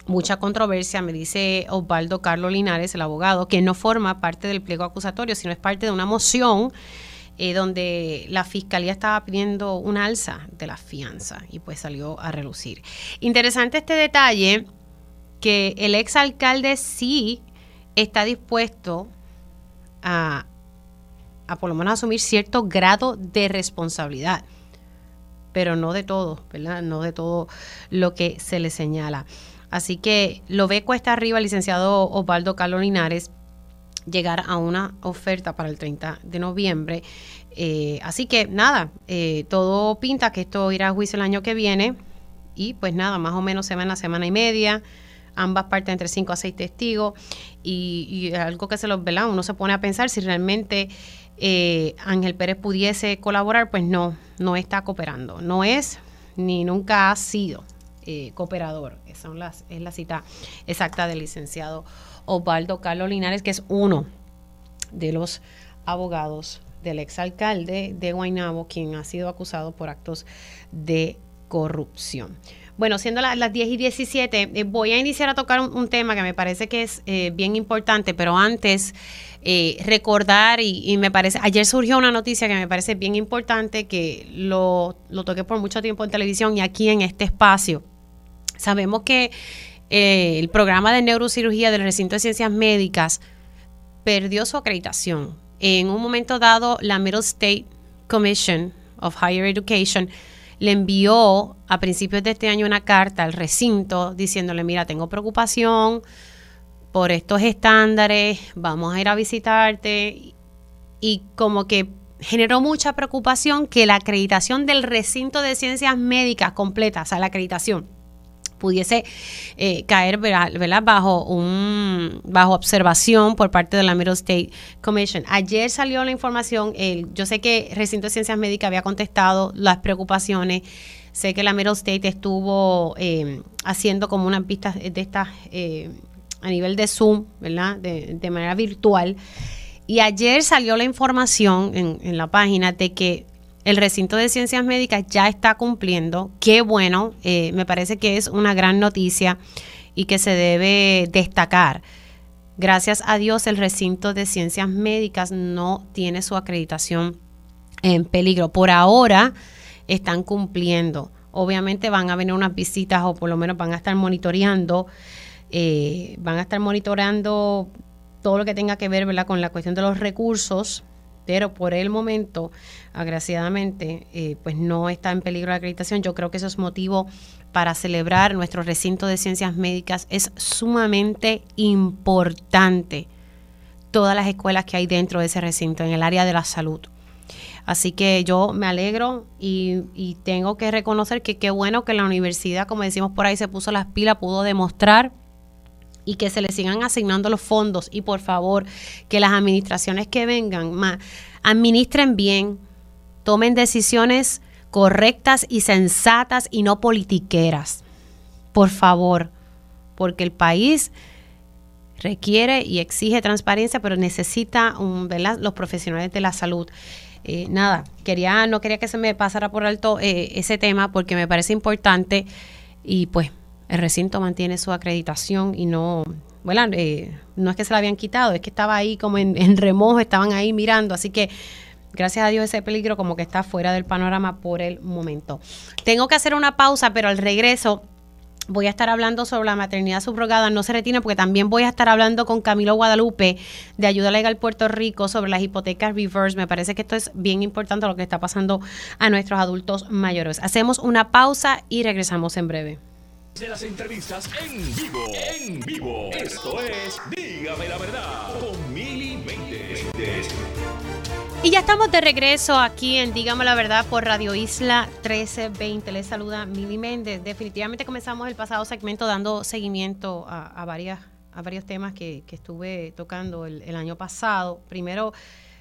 mucha controversia, me dice Osvaldo Carlos Linares, el abogado, que no forma parte del pliego acusatorio, sino es parte de una moción eh, donde la fiscalía estaba pidiendo un alza de la fianza y pues salió a relucir. Interesante este detalle que el exalcalde sí está dispuesto a, a por lo menos asumir cierto grado de responsabilidad, pero no de todo, ¿verdad? No de todo lo que se le señala. Así que lo ve cuesta arriba el licenciado Osvaldo Carlos Linares llegar a una oferta para el 30 de noviembre. Eh, así que nada, eh, todo pinta que esto irá a juicio el año que viene. Y pues nada, más o menos semana, semana y media, ambas partes entre 5 a 6 testigos. Y, algo que se los vela, uno se pone a pensar si realmente eh, Ángel Pérez pudiese colaborar, pues no, no está cooperando, no es ni nunca ha sido cooperador, esa es la cita exacta del licenciado Osvaldo Carlos Linares, que es uno de los abogados del exalcalde de Guaynabo, quien ha sido acusado por actos de corrupción. Bueno, siendo las 10 y 17, eh, voy a iniciar a tocar un, tema que me parece que es eh, bien importante, pero antes eh, recordar, y, me parece, ayer surgió una noticia que me parece bien importante, que lo, lo toqué por mucho tiempo en televisión y aquí en este espacio. Sabemos que eh, el programa de neurocirugía del recinto de ciencias médicas perdió su acreditación. En un momento dado, la Middle State Commission of Higher Education le envió a principios de este año una carta al recinto diciéndole, mira, tengo preocupación por estos estándares, vamos a ir a visitarte. Y como que generó mucha preocupación que la acreditación del recinto de ciencias médicas completa, o sea, la acreditación, pudiese eh, caer ¿verdad? bajo un bajo observación por parte de la Middle State Commission. Ayer salió la información, el, yo sé que Recinto de Ciencias Médicas había contestado las preocupaciones, sé que la Middle State estuvo eh, haciendo como unas pistas de estas eh, a nivel de Zoom, ¿verdad? De, de, manera virtual. Y ayer salió la información en, en la página de que el recinto de ciencias médicas ya está cumpliendo. Qué bueno, eh, me parece que es una gran noticia y que se debe destacar. Gracias a Dios el recinto de ciencias médicas no tiene su acreditación en peligro. Por ahora están cumpliendo. Obviamente van a venir unas visitas o por lo menos van a estar monitoreando, eh, van a estar monitoreando todo lo que tenga que ver con la cuestión de los recursos, pero por el momento, agraciadamente, eh, pues no está en peligro la acreditación. Yo creo que eso es motivo para celebrar nuestro recinto de ciencias médicas. Es sumamente importante todas las escuelas que hay dentro de ese recinto en el área de la salud. Así que yo me alegro y, y, tengo que reconocer que qué bueno que la universidad, como decimos por ahí, se puso las pilas, pudo demostrar y que se le sigan asignando los fondos y por favor que las administraciones que vengan administren bien, tomen decisiones correctas y sensatas y no politiqueras. Por favor, porque el país requiere y exige transparencia, pero necesita los profesionales de la salud. Eh, nada, quería, no quería que se me pasara por alto eh, ese tema porque me parece importante y pues el recinto mantiene su acreditación y no, bueno, eh, no es que se la habían quitado, es que estaba ahí como en, remojo, estaban ahí mirando, así que gracias a Dios ese peligro como que está fuera del panorama por el momento. Tengo que hacer una pausa, pero al regreso voy a estar hablando sobre la maternidad subrogada. No se retire porque también voy a estar hablando con Camilo Guadalupe de Ayuda Legal Puerto Rico sobre las hipotecas reverse. Me parece que esto es bien importante lo que está pasando a nuestros adultos mayores. Hacemos una pausa y regresamos en breve de las entrevistas en vivo. En vivo. Esto es Dígame la verdad con Mili Y ya estamos de regreso aquí en Dígame la verdad por Radio Isla 1320. Les saluda Mili Méndez. Definitivamente comenzamos el pasado segmento dando seguimiento a, varias, a varios temas que, estuve tocando el, año pasado. Primero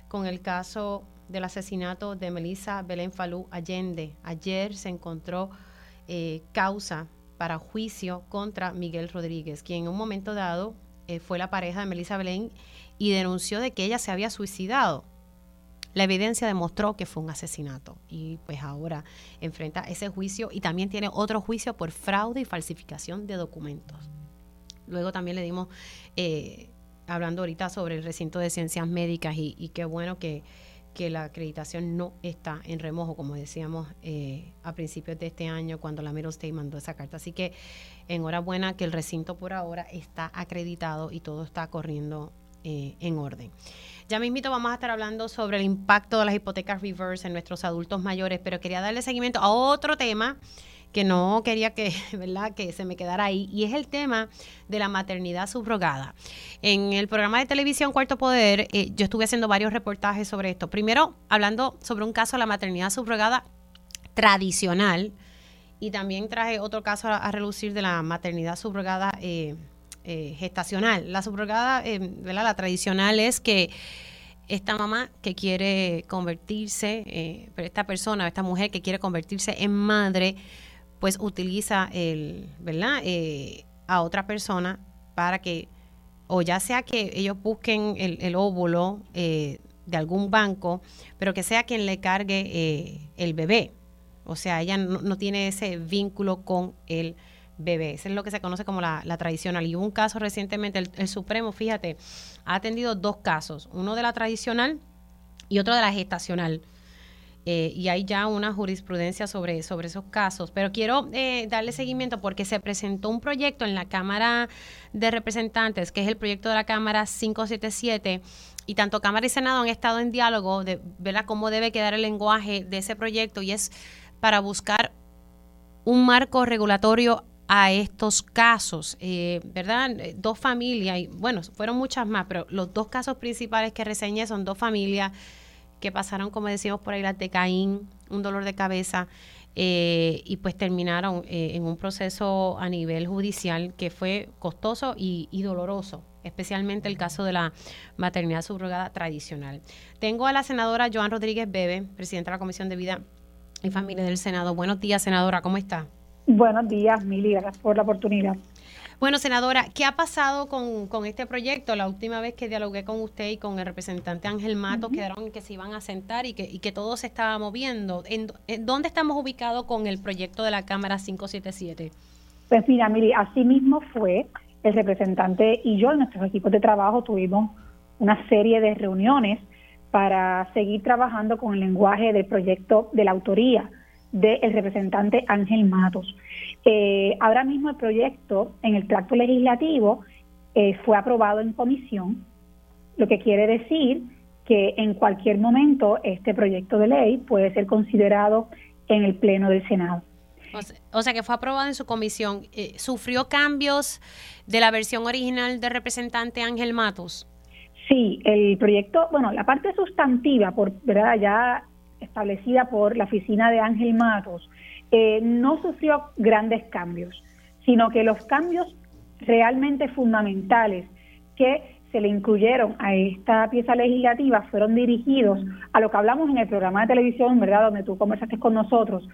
con el caso del asesinato de Melissa Belén Falú Allende. Ayer se encontró eh, causa para juicio contra Miguel Rodríguez, quien en un momento dado eh, fue la pareja de Melissa Belén y denunció de que ella se había suicidado. La evidencia demostró que fue un asesinato y pues ahora enfrenta ese juicio y también tiene otro juicio por fraude y falsificación de documentos. Luego también le dimos, eh, hablando ahorita sobre el recinto de ciencias médicas y qué bueno que, que la acreditación no está en remojo, como decíamos eh, a principios de este año cuando la Middle State mandó esa carta. Así que enhorabuena que el recinto por ahora está acreditado y todo está corriendo eh, en orden. Ya mismito vamos a estar hablando sobre el impacto de las hipotecas reverse en nuestros adultos mayores, pero quería darle seguimiento a otro tema que no quería que, <laughs> ¿verdad? que se me quedara ahí, y es el tema de la maternidad subrogada. En el programa de televisión Cuarto Poder, eh, yo estuve haciendo varios reportajes sobre esto. Primero, hablando sobre un caso de la maternidad subrogada tradicional, y también traje otro caso a, relucir de la maternidad subrogada eh, eh, gestacional. La subrogada, ¿verdad? la tradicional es que esta mamá que quiere convertirse, esta persona, esta mujer que quiere convertirse en madre, pues utiliza el, ¿verdad? Eh, a otra persona para que, o ya sea que ellos busquen el, óvulo eh, de algún banco, pero que sea quien le cargue eh, el bebé. O sea, ella no, tiene ese vínculo con el bebé. Eso es lo que se conoce como la, tradicional. Y hubo un caso recientemente, el Supremo, fíjate, ha atendido dos casos, uno de la tradicional y otro de la gestacional. Eh, y hay ya una jurisprudencia sobre, sobre esos casos. Pero quiero eh, darle seguimiento porque se presentó un proyecto en la Cámara de Representantes, que es el proyecto de la Cámara 577, y tanto Cámara y Senado han estado en diálogo de ver cómo debe quedar el lenguaje de ese proyecto y es para buscar un marco regulatorio a estos casos, eh, ¿verdad? Dos familias, y bueno, fueron muchas más, pero los dos casos principales que reseñé son dos familias que pasaron, como decimos por ahí, las de Caín, un dolor de cabeza, eh, y pues terminaron eh, en un proceso a nivel judicial que fue costoso y, doloroso, especialmente el caso de la maternidad subrogada tradicional. Tengo a la senadora Joan Rodríguez Bebe, presidenta de la Comisión de Vida y Familia del Senado. Buenos días, senadora, ¿cómo está? Buenos días, Mili, gracias por la oportunidad. Bueno, senadora, ¿qué ha pasado con, este proyecto? La última vez que dialogué con usted y con el representante Ángel Mato, quedaron que se iban a sentar y que, y que todo se estaba moviendo. ¿En, ¿Dónde estamos ubicados con el proyecto de la Cámara 577? Pues mira, mire, así mismo fue. El representante y yo, en nuestros equipos de trabajo, tuvimos una serie de reuniones para seguir trabajando con el lenguaje del proyecto de la autoría del representante Ángel Matos. Eh, ahora mismo el proyecto en el tracto legislativo eh, fue aprobado en comisión lo que quiere decir que en cualquier momento este proyecto de ley puede ser considerado en el Pleno del Senado. O sea, que fue aprobado en su comisión. Eh, ¿Sufrió cambios de la versión original del representante Ángel Matos? Sí, el proyecto, bueno, la parte sustantiva, por verdad ya establecida por la oficina de Ángel Matos, eh, no sufrió grandes cambios, sino que los cambios realmente fundamentales que se le incluyeron a esta pieza legislativa fueron dirigidos a lo que hablamos en el programa de televisión, ¿verdad?, donde tú conversaste con nosotros,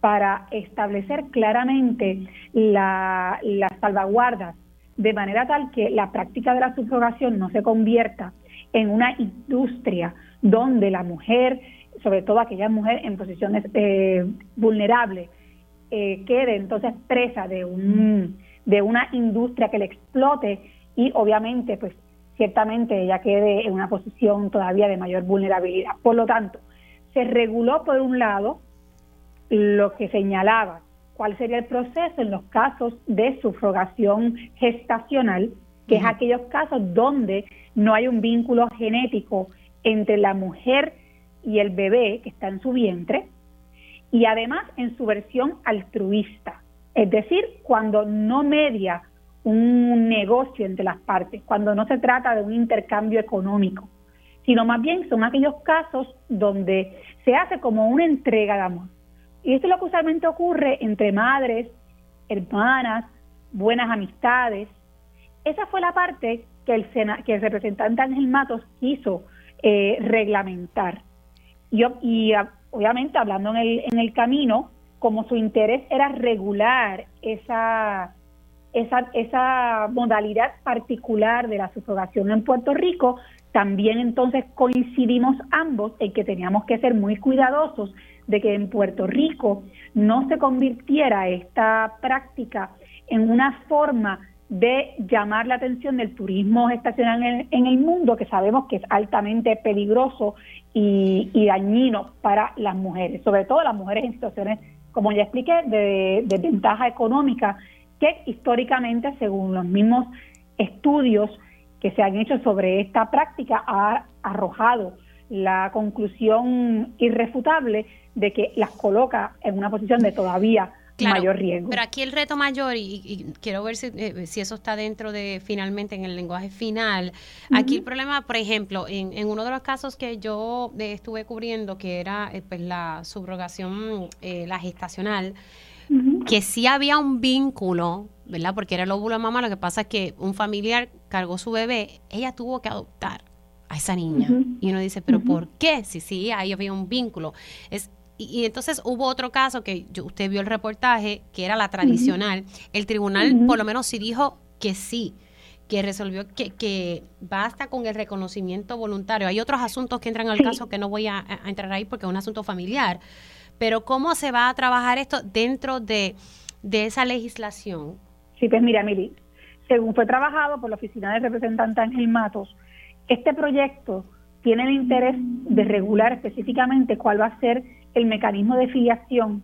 para establecer claramente las salvaguardas de manera tal que la práctica de la subrogación no se convierta en una industria donde la mujer, sobre todo aquella mujer en posiciones eh, vulnerables, eh, quede entonces presa de un de una industria que le explote y obviamente pues ciertamente ella quede en una posición todavía de mayor vulnerabilidad. Por lo tanto, se reguló por un lado lo que señalaba cuál sería el proceso en los casos de sufrogación gestacional, que es aquellos casos donde no hay un vínculo genético entre la mujer y el bebé que está en su vientre, y además en su versión altruista, es decir, cuando no media un negocio entre las partes, cuando no se trata de un intercambio económico, sino más bien son aquellos casos donde se hace como una entrega de amor. Y esto es lo que usualmente ocurre entre madres, hermanas, buenas amistades. Esa fue la parte que el, que el representante Ángel Matos quiso eh, reglamentar. Y, y obviamente hablando en el, en el camino, como su interés era regular esa, esa, esa modalidad particular de la subrogación en Puerto Rico, también entonces coincidimos ambos en que teníamos que ser muy cuidadosos de que en Puerto Rico no se convirtiera esta práctica en una forma de llamar la atención del turismo estacional en el, mundo, que sabemos que es altamente peligroso y, y, dañino para las mujeres, sobre todo las mujeres en situaciones, como ya expliqué, de, de ventaja económica, que históricamente, según los mismos estudios que se han hecho sobre esta práctica, ha arrojado la conclusión irrefutable de que las coloca en una posición de todavía mayor riesgo. Pero aquí el reto mayor, y, quiero ver eh, si, eso está dentro de finalmente en el lenguaje final, aquí el problema, por ejemplo, en, en, uno de los casos que yo eh, estuve cubriendo, que era eh, pues la subrogación, la gestacional, que sí había un vínculo, ¿verdad? Porque era el óvulo de mamá, lo que pasa es que un familiar cargó su bebé, ella tuvo que adoptar a esa niña. Y uno dice, pero ¿por qué? Si sí, ahí había un vínculo. Es y, entonces hubo otro caso que usted vio el reportaje, que era la tradicional. El tribunal por lo menos sí dijo que sí, que resolvió que, que basta con el reconocimiento voluntario. Hay otros asuntos que entran al caso que no voy a, entrar ahí porque es un asunto familiar. Pero ¿cómo se va a trabajar esto dentro de, de esa legislación? Sí, pues mira, Miri, según fue trabajado por la Oficina del Representante Ángel Matos, este proyecto tiene el interés de regular específicamente cuál va a ser el mecanismo de filiación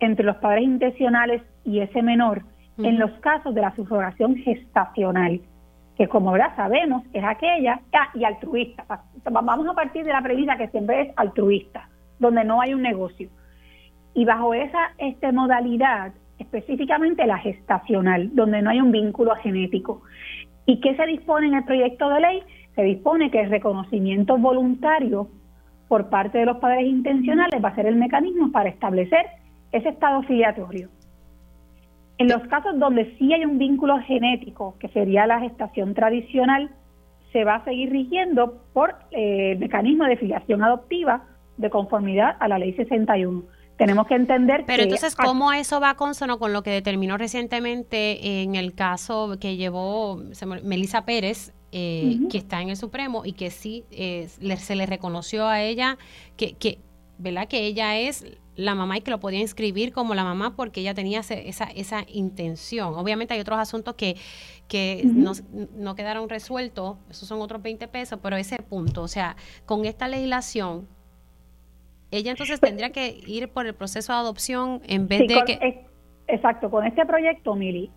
entre los padres intencionales y ese menor en los casos de la subrogación gestacional, que como ya sabemos es aquella, ah, y altruista. Vamos a partir de la premisa que siempre es altruista, donde no hay un negocio. Y bajo esa este, modalidad, específicamente la gestacional, donde no hay un vínculo genético. ¿Y qué se dispone en el proyecto de ley? Se dispone que el reconocimiento voluntario por parte de los padres intencionales va a ser el mecanismo para establecer ese estado filiatorio. En los casos donde sí hay un vínculo genético, que sería la gestación tradicional, se va a seguir rigiendo por eh, el mecanismo de filiación adoptiva de conformidad a la ley 61. Tenemos que entender Pero entonces, ¿cómo eso va consono con lo que determinó recientemente en el caso que llevó Melissa Pérez eh, que está en el Supremo y que sí eh, se le reconoció a ella que, que, ¿verdad? que ella es la mamá y que lo podía inscribir como la mamá porque ella tenía esa, esa intención. Obviamente hay otros asuntos que, que no, no, quedaron resueltos, esos son otros 20 pesos, pero ese punto, o sea, con esta legislación, ella entonces pues tendría que ir por el proceso de adopción en vez de que... Exacto, con este proyecto, Mili,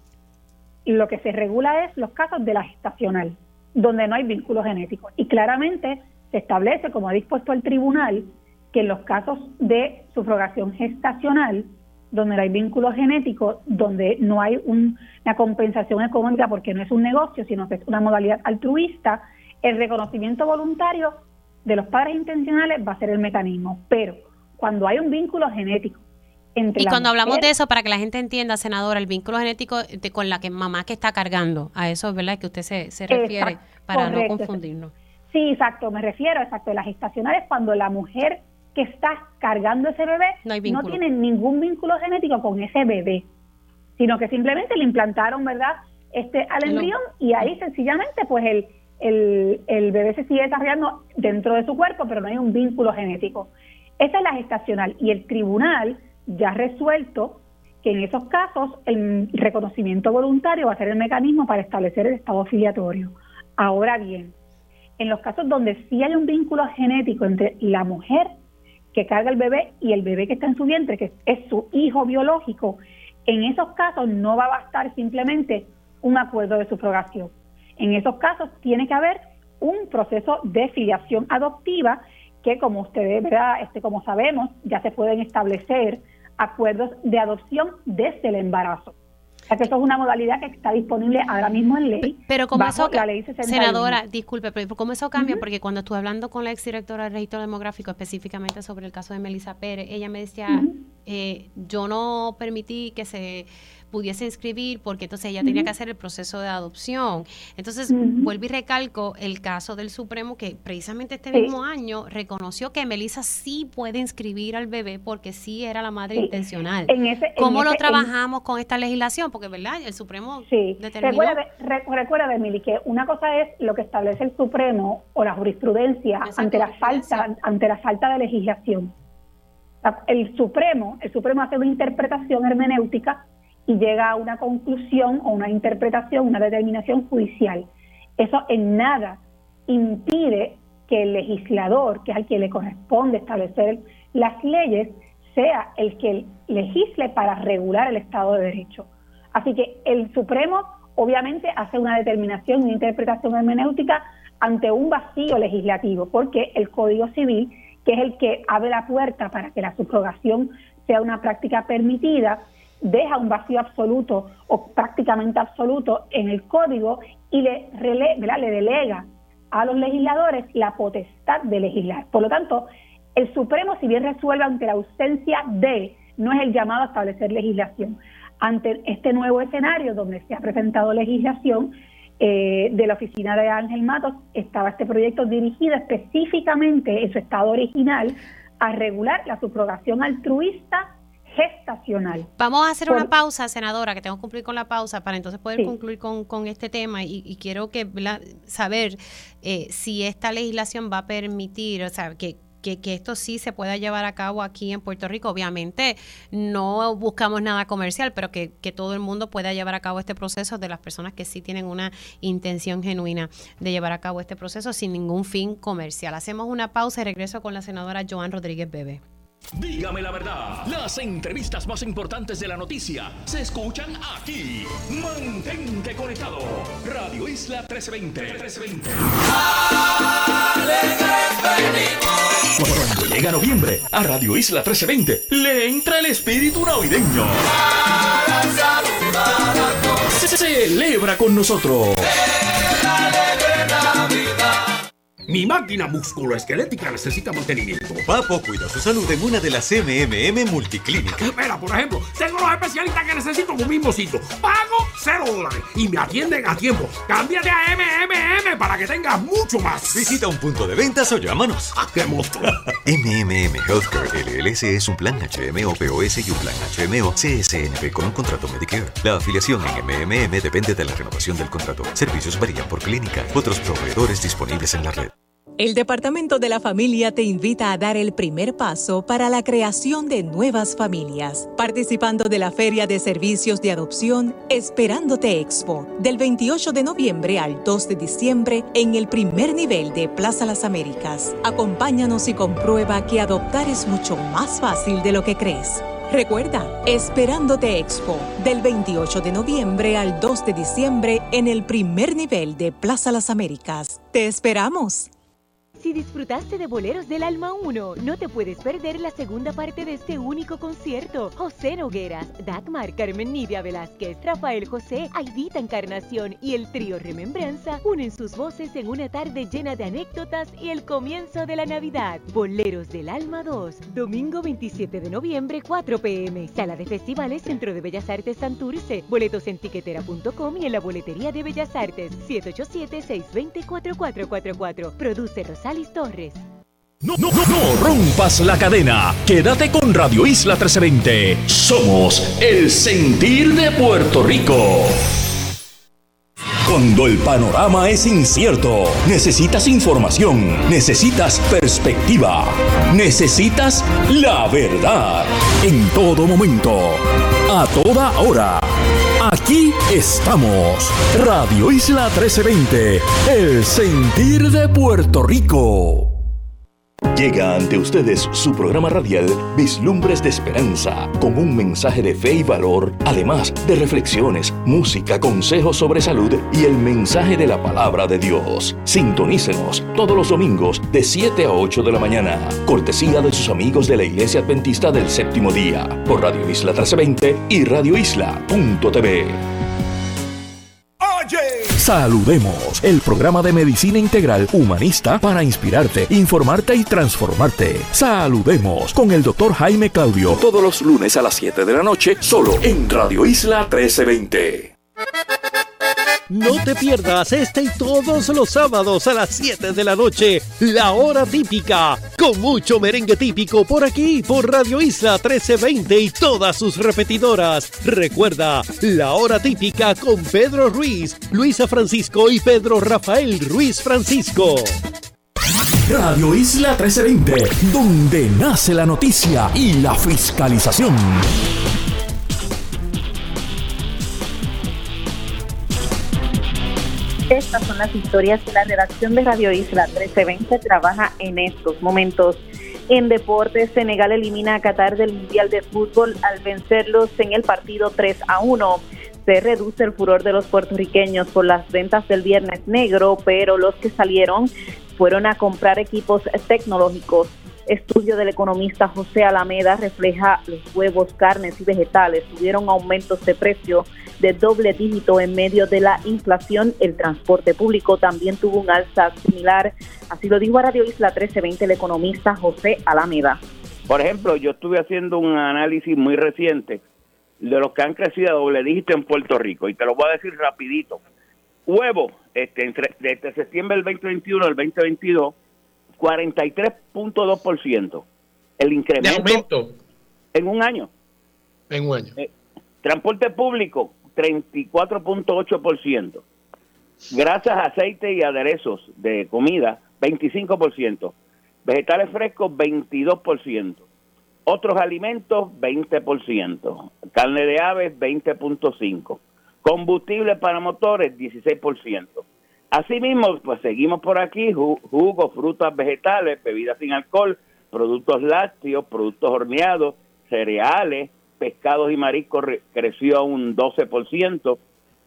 lo que se regula es los casos de la gestacional donde no hay vínculo genético. Y claramente se establece, como ha dispuesto el tribunal, que en los casos de subrogación gestacional, donde no hay vínculo genético, donde no hay una compensación económica porque no es un negocio, sino que es una modalidad altruista, el reconocimiento voluntario de los padres intencionales va a ser el mecanismo. Pero cuando hay un vínculo genético, entre y cuando hablamos de eso, para que la gente entienda, senadora, el vínculo genético de, con la que mamá que está cargando, a eso es verdad que usted se, se refiere, para no confundirnos. Sí, exacto, me refiero, exacto, las gestacionales cuando la mujer que está cargando ese bebé no, tiene ningún vínculo genético con ese bebé, sino que simplemente le implantaron, ¿verdad? Este al embrión y ahí sencillamente pues el, el, el bebé se sigue desarrollando dentro de su cuerpo, pero no hay un vínculo genético. Esa es la gestacional y el tribunal ya resuelto que en esos casos el reconocimiento voluntario va a ser el mecanismo para establecer el estado filiatorio. Ahora bien, en los casos donde sí hay un vínculo genético entre la mujer que carga el bebé y el bebé que está en su vientre, que es su hijo biológico, en esos casos no va a bastar simplemente un acuerdo de subrogación. En esos casos tiene que haber un proceso de filiación adoptiva que como ustedes, ¿verdad? Este, como sabemos, ya se pueden establecer acuerdos de adopción desde el embarazo. O sea que eso es una modalidad que está disponible ahora mismo en ley. Pero como eso, senadora, disculpe, pero ¿cómo eso cambia? Porque cuando estuve hablando con la exdirectora del registro demográfico, específicamente sobre el caso de Melissa Pérez, ella me decía, eh, yo no permití que se pudiese inscribir porque entonces ella tenía que hacer el proceso de adopción. Entonces, vuelvo y recalco el caso del Supremo que precisamente este mismo año reconoció que Melissa sí puede inscribir al bebé porque sí era la madre intencional. ¿Cómo lo trabajamos con esta legislación? Porque, ¿verdad? El Supremo sí. determinó... Recuerda, de, Emily, que una cosa es lo que establece el Supremo o la jurisprudencia ante la falta ante la falta de legislación. El Supremo, el Supremo hace una interpretación hermenéutica y llega a una conclusión o una interpretación, una determinación judicial. Eso en nada impide que el legislador, que es al que le corresponde establecer las leyes, sea el que legisle para regular el Estado de Derecho. Así que el Supremo obviamente hace una determinación, una interpretación hermenéutica ante un vacío legislativo, porque el Código Civil, que es el que abre la puerta para que la subrogación sea una práctica permitida, deja un vacío absoluto o prácticamente absoluto en el código y le, le delega a los legisladores la potestad de legislar. Por lo tanto, el Supremo, si bien resuelve ante la ausencia de, no es el llamado a establecer legislación. Ante este nuevo escenario donde se ha presentado legislación eh, de la oficina de Ángel Matos, estaba este proyecto dirigido específicamente en su estado original a regular la subrogación altruista gestacional. Vamos a hacer una pausa, senadora, que tengo que cumplir con la pausa para entonces poder concluir con, con, este tema y, quiero que saber eh, si esta legislación va a permitir, o sea, que que, esto sí se pueda llevar a cabo aquí en Puerto Rico. Obviamente no buscamos nada comercial, pero que, que, todo el mundo pueda llevar a cabo este proceso de las personas que sí tienen una intención genuina de llevar a cabo este proceso sin ningún fin comercial. Hacemos una pausa y regreso con la senadora Joan Rodríguez Bebe. Dígame la verdad, las entrevistas más importantes de la noticia se escuchan aquí. Mantente conectado. Radio Isla 1320. 1320. Cuando llega noviembre, a Radio Isla 1320 le entra el espíritu navideño. Celebra con nosotros. Mi máquina musculoesquelética necesita mantenimiento. Papo cuida su salud en una de las MMM multiclínicas. Espera, por ejemplo, tengo los especialistas que necesito en un mismo sitio. Pago cero dólares y me atienden a tiempo. Cámbiate a MMM para que tengas mucho más. Visita un punto de ventas o llámanos. ¡Ah, qué monstruo! <laughs> MMM Healthcare LLC es un plan HMO POS y un plan HMO CSNP con un contrato Medicare. La afiliación en MMM depende de la renovación del contrato. Servicios varían por clínica. Otros proveedores disponibles en la red. El Departamento de la Familia te invita a dar el primer paso para la creación de nuevas familias, participando de la Feria de Servicios de Adopción Esperándote Expo, del 28 de noviembre al 2 de diciembre en el primer nivel de Plaza Las Américas. Acompáñanos y comprueba que adoptar es mucho más fácil de lo que crees. Recuerda, Esperándote Expo, del 28 de noviembre al 2 de diciembre en el primer nivel de Plaza Las Américas. ¡Te esperamos! Si disfrutaste de Boleros del Alma 1, no te puedes perder la segunda parte de este único concierto. José Nogueras, Dagmar, Carmen Nidia Velázquez, Rafael José, Aidita Encarnación y el trío Remembranza unen sus voces en una tarde llena de anécdotas y el comienzo de la Navidad. Boleros del Alma 2, domingo 27 de noviembre, 4 pm, Sala de Festivales, Centro de Bellas Artes Santurce. Boletos en tiquetera.com y en la boletería de Bellas Artes, 787-620-4444. Produce Rosario Torres. No, no, no, no rompas la cadena. Quédate con Radio Isla 1320. Somos el sentir de Puerto Rico. Cuando el panorama es incierto, necesitas información, necesitas perspectiva, necesitas la verdad. En todo momento, a toda hora. Aquí estamos. Radio Isla 1320, el sentir de Puerto Rico. Llega ante ustedes su programa radial Vislumbres de Esperanza, con un mensaje de fe y valor, además de reflexiones, música, consejos sobre salud y el mensaje de la palabra de Dios. Sintonícenos todos los domingos de 7 a 8 de la mañana, cortesía de sus amigos de la Iglesia Adventista del Séptimo Día, por Radio Isla 1320 y radioisla.tv. Saludemos, el programa de medicina integral humanista para inspirarte, informarte y transformarte. Saludemos con el doctor Jaime Claudio todos los lunes a las 7 de la noche, solo en Radio Isla 1320. No te pierdas este y todos los sábados a las 7 de la noche, la hora típica, con mucho merengue típico por aquí, por Radio Isla 1320 y todas sus repetidoras. Recuerda, la hora típica con Pedro Ruiz, Luisa Francisco y Pedro Rafael Ruiz Francisco. Radio Isla 1320, donde nace la noticia y la fiscalización. Estas son las historias que la redacción de Radio Isla 1320 trabaja en estos momentos. En deportes, Senegal elimina a Qatar del Mundial de Fútbol al vencerlos en el partido 3 a 1. Se reduce el furor de los puertorriqueños por las ventas del Viernes Negro, pero los que salieron fueron a comprar equipos tecnológicos. Estudio del economista José Alameda refleja los huevos, carnes y vegetales tuvieron aumentos de precio de doble dígito en medio de la inflación. El transporte público también tuvo un alza similar. Así lo dijo a Radio Isla 1320 el economista José Alameda. Por ejemplo, yo estuve haciendo un análisis muy reciente de los que han crecido a doble dígito en Puerto Rico y te lo voy a decir rapidito. Huevo, este, entre, desde septiembre del 2021 al 2022, 43.2%. El incremento. ¿De aumento? En un año. En un año. Eh, transporte público, 34.8%. Grasas, aceite y aderezos de comida, 25%. Vegetales frescos, 22%. Otros alimentos, 20%. Carne de aves, 20.5%. Combustible para motores, 16%. Asimismo, pues seguimos por aquí, jugos, frutas, vegetales, bebidas sin alcohol, productos lácteos, productos horneados, cereales, pescados y mariscos creció a un 12%.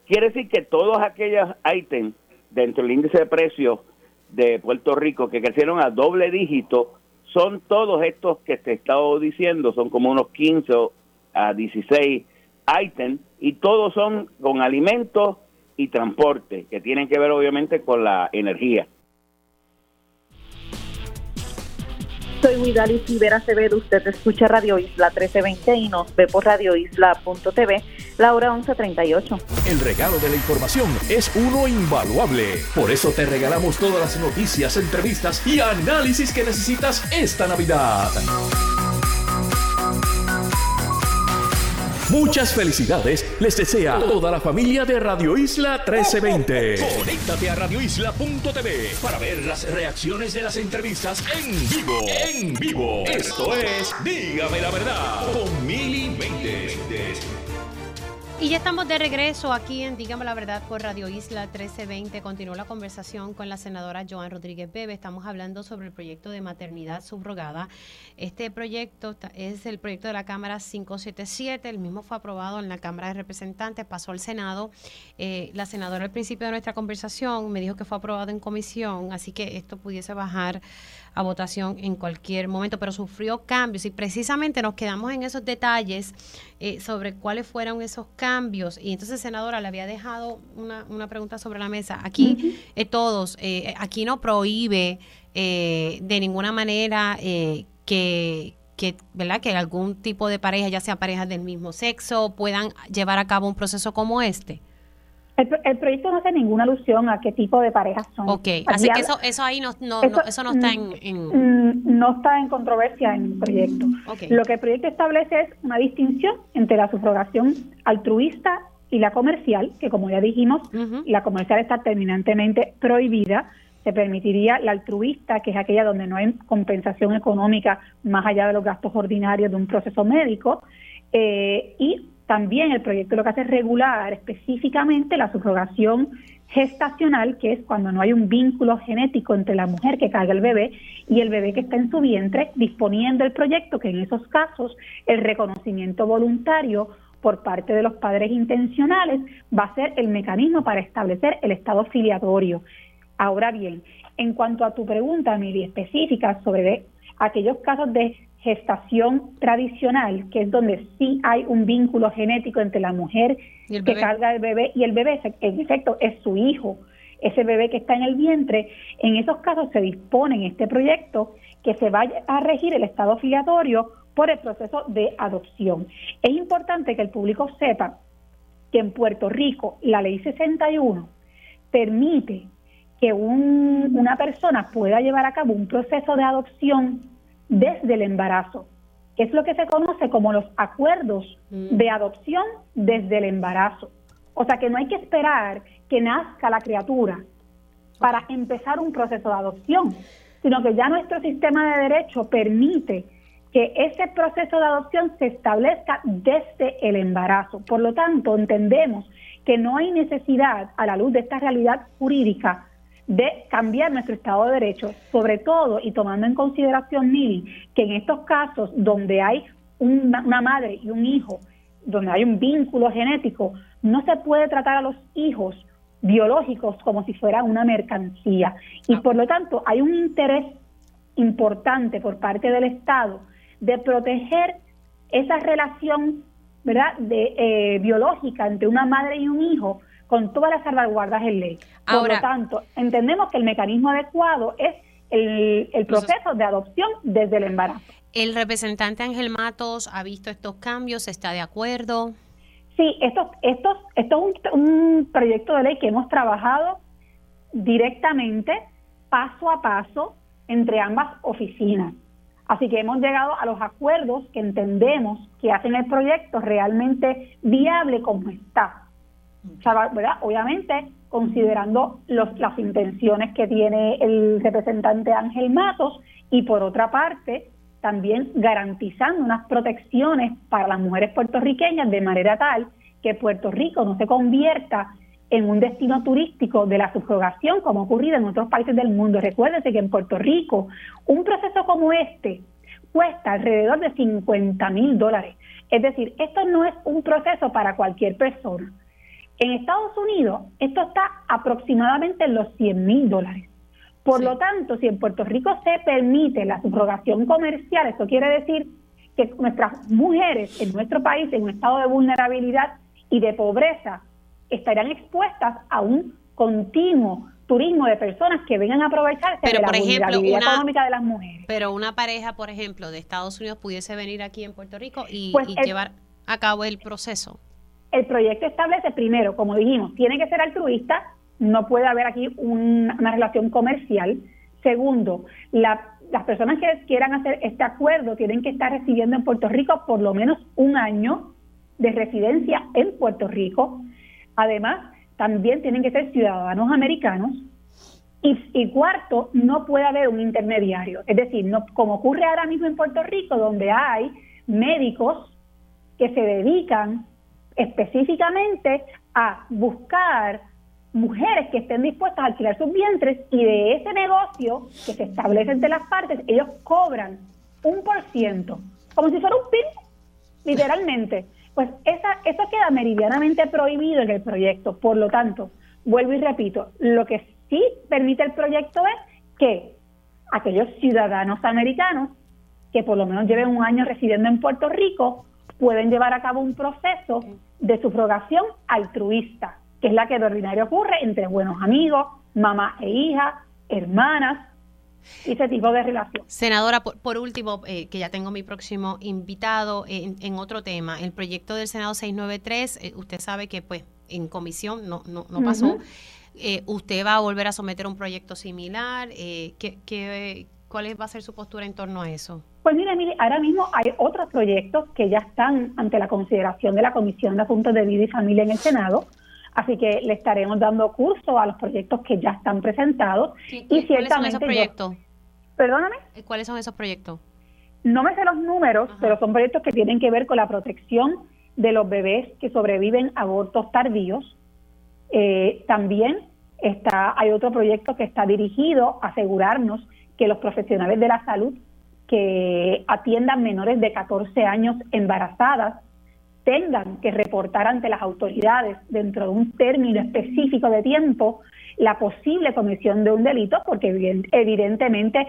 Quiere decir que todos aquellos ítems dentro del índice de precios de Puerto Rico que crecieron a doble dígito son todos estos que te he estado diciendo, son como unos 15 a 16 ítems y todos son con alimentos y transporte, que tienen que ver obviamente con la energía. Soy Widali Rivera Acevedo, usted escucha Radio Isla 1320 y nos ve por radioisla.tv, la hora 11.38. El regalo de la información es uno invaluable. Por eso te regalamos todas las noticias, entrevistas y análisis que necesitas esta Navidad. Muchas felicidades les desea toda la familia de Radio Isla 1320. Conéctate a radioisla.tv para ver las reacciones de las entrevistas en vivo. En vivo. Esto es Dígame la verdad con Mili Y ya estamos de regreso aquí en Dígame la Verdad por Radio Isla 1320. Continuó la conversación con la senadora Joan Rodríguez Bebe. Estamos hablando sobre el proyecto de maternidad subrogada. Este proyecto es el proyecto de la Cámara 577. El mismo fue aprobado en la Cámara de Representantes, pasó al Senado. Eh, la senadora al principio de nuestra conversación me dijo que fue aprobado en comisión, así que esto pudiese bajar a votación en cualquier momento, pero sufrió cambios y precisamente nos quedamos en esos detalles eh, sobre cuáles fueron esos cambios. Y entonces, senadora, le había dejado una, una pregunta sobre la mesa. Aquí eh, todos, eh, aquí no prohíbe de ninguna manera que que, ¿verdad? que algún tipo de pareja, ya sea parejas del mismo sexo, puedan llevar a cabo un proceso como este. El, proyecto no hace ninguna alusión a qué tipo de parejas son. Ok, así que eso, eso ahí no, no, eso, no, está en, mm, No está en controversia en el proyecto. Lo que el proyecto establece es una distinción entre la subrogación altruista y la comercial, que como ya dijimos, la comercial está terminantemente prohibida. Se permitiría la altruista, que es aquella donde no hay compensación económica más allá de los gastos ordinarios de un proceso médico, eh, y también el proyecto lo que hace es regular específicamente la subrogación gestacional, que es cuando no hay un vínculo genético entre la mujer que carga el bebé y el bebé que está en su vientre, disponiendo el proyecto que en esos casos el reconocimiento voluntario por parte de los padres intencionales va a ser el mecanismo para establecer el estado filiatorio. Ahora bien, en cuanto a tu pregunta, Miri, específica sobre aquellos casos de gestación tradicional, que es donde sí hay un vínculo genético entre la mujer que carga el bebé y el bebé, en efecto, es su hijo, ese bebé que está en el vientre, en esos casos se dispone en este proyecto que se vaya a regir el estado filiatorio por el proceso de adopción. Es importante que el público sepa que en Puerto Rico la ley 61 permite que una persona pueda llevar a cabo un proceso de adopción desde el embarazo, que es lo que se conoce como los acuerdos mm. de adopción desde el embarazo. O sea que no hay que esperar que nazca la criatura para empezar un proceso de adopción, sino que ya nuestro sistema de derecho permite que ese proceso de adopción se establezca desde el embarazo. Por lo tanto, entendemos que no hay necesidad, a la luz de esta realidad jurídica, de cambiar nuestro Estado de Derecho, sobre todo y tomando en consideración, Mili, que en estos casos donde hay una, madre y un hijo, donde hay un vínculo genético, no se puede tratar a los hijos biológicos como si fuera una mercancía. Y ah. por lo tanto hay un interés importante por parte del Estado de proteger esa relación ¿verdad? De, eh, biológica entre una madre y un hijo con todas las salvaguardas en ley. Por lo tanto, entendemos que el mecanismo adecuado es el, el proceso de adopción desde el embarazo. ¿El representante Ángel Matos ha visto estos cambios? ¿Está de acuerdo? Sí, esto, esto, esto es un, un proyecto de ley que hemos trabajado directamente, paso a paso, entre ambas oficinas. Así que hemos llegado a los acuerdos que entendemos que hacen el proyecto realmente viable como está. Obviamente, considerando los, las intenciones que tiene el representante Ángel Matos y por otra parte, también garantizando unas protecciones para las mujeres puertorriqueñas de manera tal que Puerto Rico no se convierta en un destino turístico de la subrogación como ha ocurrido en otros países del mundo. Recuérdense que en Puerto Rico un proceso como este cuesta alrededor de 50 mil dólares. Es decir, esto no es un proceso para cualquier persona. En Estados Unidos, esto está aproximadamente en los 100 mil dólares. Por lo tanto, si en Puerto Rico se permite la subrogación comercial, eso quiere decir que nuestras mujeres en nuestro país, en un estado de vulnerabilidad y de pobreza, estarían expuestas a un continuo turismo de personas que vengan a aprovecharse de la vulnerabilidad económica de las mujeres. Pero una pareja, por ejemplo, de Estados Unidos pudiese venir aquí en Puerto Rico y, pues llevar a cabo el proceso el proyecto establece primero, como dijimos, tiene que ser altruista, no puede haber aquí una, relación comercial. Segundo, las personas que quieran hacer este acuerdo tienen que estar recibiendo en Puerto Rico por lo menos un año de residencia en Puerto Rico. Además, también tienen que ser ciudadanos americanos. Y, y, cuarto, no puede haber un intermediario. Es decir, no, como ocurre ahora mismo en Puerto Rico, donde hay médicos que se dedican específicamente a buscar mujeres que estén dispuestas a alquilar sus vientres y de ese negocio que se establece entre las partes, ellos cobran un por ciento, como si fuera un PIB, literalmente. Pues esa, eso queda meridianamente prohibido en el proyecto. Por lo tanto, vuelvo y repito, lo que sí permite el proyecto es que aquellos ciudadanos americanos que por lo menos lleven un año residiendo en Puerto Rico pueden llevar a cabo un proceso de subrogación altruista, que es la que de ordinario ocurre entre buenos amigos, mamá e hija, hermanas, ese tipo de relación. Senadora, por, último, eh, que ya tengo mi próximo invitado en, otro tema, el proyecto del Senado 693, eh, usted sabe que pues en comisión no, no, no pasó. Eh, ¿Usted va a volver a someter un proyecto similar? ¿qué, qué, cuál va a ser su postura en torno a eso? Pues mire, mire, ahora mismo hay otros proyectos que ya están ante la consideración de la Comisión de Asuntos de Vida y Familia en el Senado. Así que le estaremos dando curso a los proyectos que ya están presentados. y ¿Cuáles son esos proyectos? Perdóname. ¿Cuáles son esos proyectos? No me sé los números, pero son proyectos que tienen que ver con la protección de los bebés que sobreviven a abortos tardíos. Eh, también está, hay otro proyecto que está dirigido a asegurarnos que los profesionales de la salud que atiendan menores de 14 años embarazadas tengan que reportar ante las autoridades dentro de un término específico de tiempo la posible comisión de un delito, porque evidentemente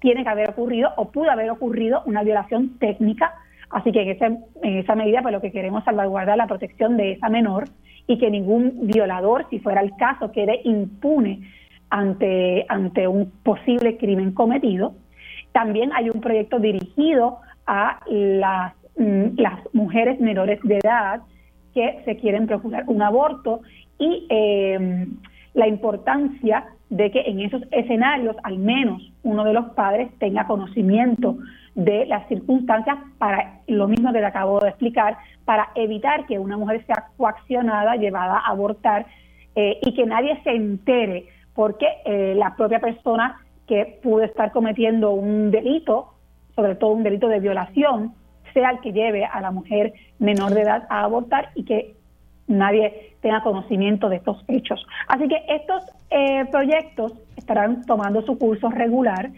tiene que haber ocurrido o pudo haber ocurrido una violación técnica. Así que en, ese, en esa medida, pues lo que queremos salvaguardar la protección de esa menor y que ningún violador, si fuera el caso, quede impune ante, ante un posible crimen cometido. También hay un proyecto dirigido a las, mm, las mujeres menores de edad que se quieren procurar un aborto y eh, la importancia de que en esos escenarios al menos uno de los padres tenga conocimiento de las circunstancias para lo mismo que le acabo de explicar, para evitar que una mujer sea coaccionada, llevada a abortar eh, y que nadie se entere porque eh, la propia persona que pudo estar cometiendo un delito, sobre todo un delito de violación, sea el que lleve a la mujer menor de edad a abortar y que nadie tenga conocimiento de estos hechos. Así que estos eh, proyectos estarán tomando su curso regular.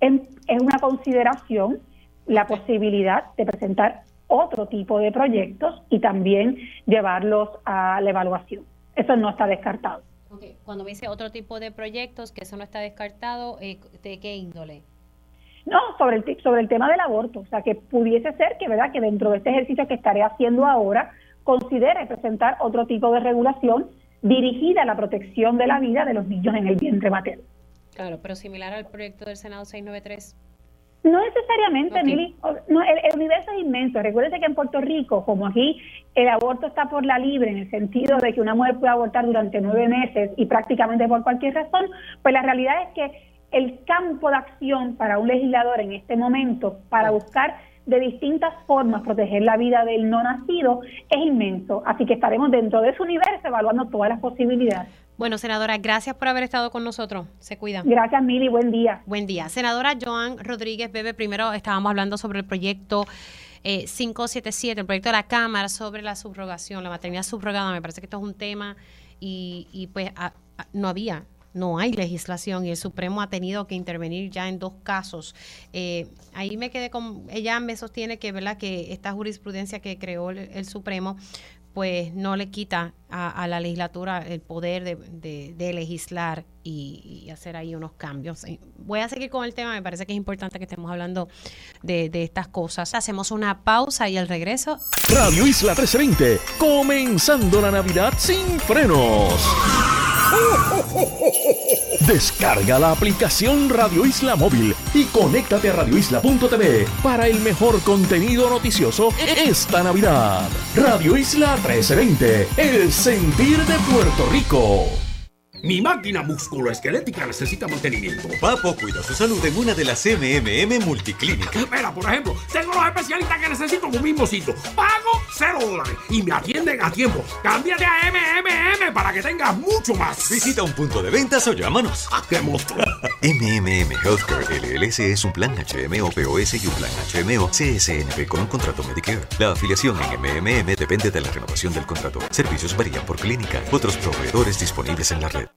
En, es una consideración la posibilidad de presentar otro tipo de proyectos y también llevarlos a la evaluación. Eso no está descartado. Cuando me dice otro tipo de proyectos, que eso no está descartado, eh, ¿de qué índole? No, sobre el, sobre el tema del aborto. O sea, que pudiese ser que, ¿verdad? que dentro de este ejercicio que estaré haciendo ahora, considere presentar otro tipo de regulación dirigida a la protección de la vida de los niños en el vientre materno. Claro, pero similar al proyecto del Senado 693. No necesariamente, No, el, universo es inmenso. Recuérdese que en Puerto Rico, como aquí, el aborto está por la libre, en el sentido de que una mujer puede abortar durante nueve meses y prácticamente por cualquier razón, pues la realidad es que el campo de acción para un legislador en este momento, para buscar de distintas formas proteger la vida del no nacido, es inmenso. Así que estaremos dentro de ese universo evaluando todas las posibilidades. Bueno, senadora, gracias por haber estado con nosotros. Se cuida. Gracias, Mili. Buen día. Buen día. Senadora Joan Rodríguez Bebe, primero estábamos hablando sobre el proyecto 577, eh, el proyecto de la Cámara sobre la subrogación, la maternidad subrogada. Me parece que esto es un tema y, pues no había no hay legislación y el Supremo ha tenido que intervenir ya en dos casos. Eh, ahí me quedé con, ella me sostiene que, ¿verdad? que esta jurisprudencia que creó el Supremo pues no le quita a, la legislatura el poder de, legislar y, hacer ahí unos cambios. Voy a seguir con el tema, me parece que es importante que estemos hablando de, de estas cosas. Hacemos una pausa y al regreso. Radio Isla 1320, comenzando la Navidad sin frenos. <laughs> Descarga la aplicación Radio Isla Móvil y conéctate a radioisla.tv para el mejor contenido noticioso esta Navidad. Radio Isla 1320, el sentir de Puerto Rico. Mi máquina musculoesquelética necesita mantenimiento. Papo cuida su salud en una de las MMM multiclínicas. Espera, por ejemplo, tengo los especialistas que necesito en un mismo sitio. Pago cero dólares y me atienden a tiempo. Cámbiate a MMM para que tengas mucho más. Visita un punto de ventas o llámanos. ¡Ah, qué monstruo! <laughs> MMM Healthcare LLC es un plan HMO POS y un plan HMO CSNP con un contrato Medicare. La afiliación en MMM depende de la renovación del contrato. Servicios varían por clínica. Otros proveedores disponibles en la red.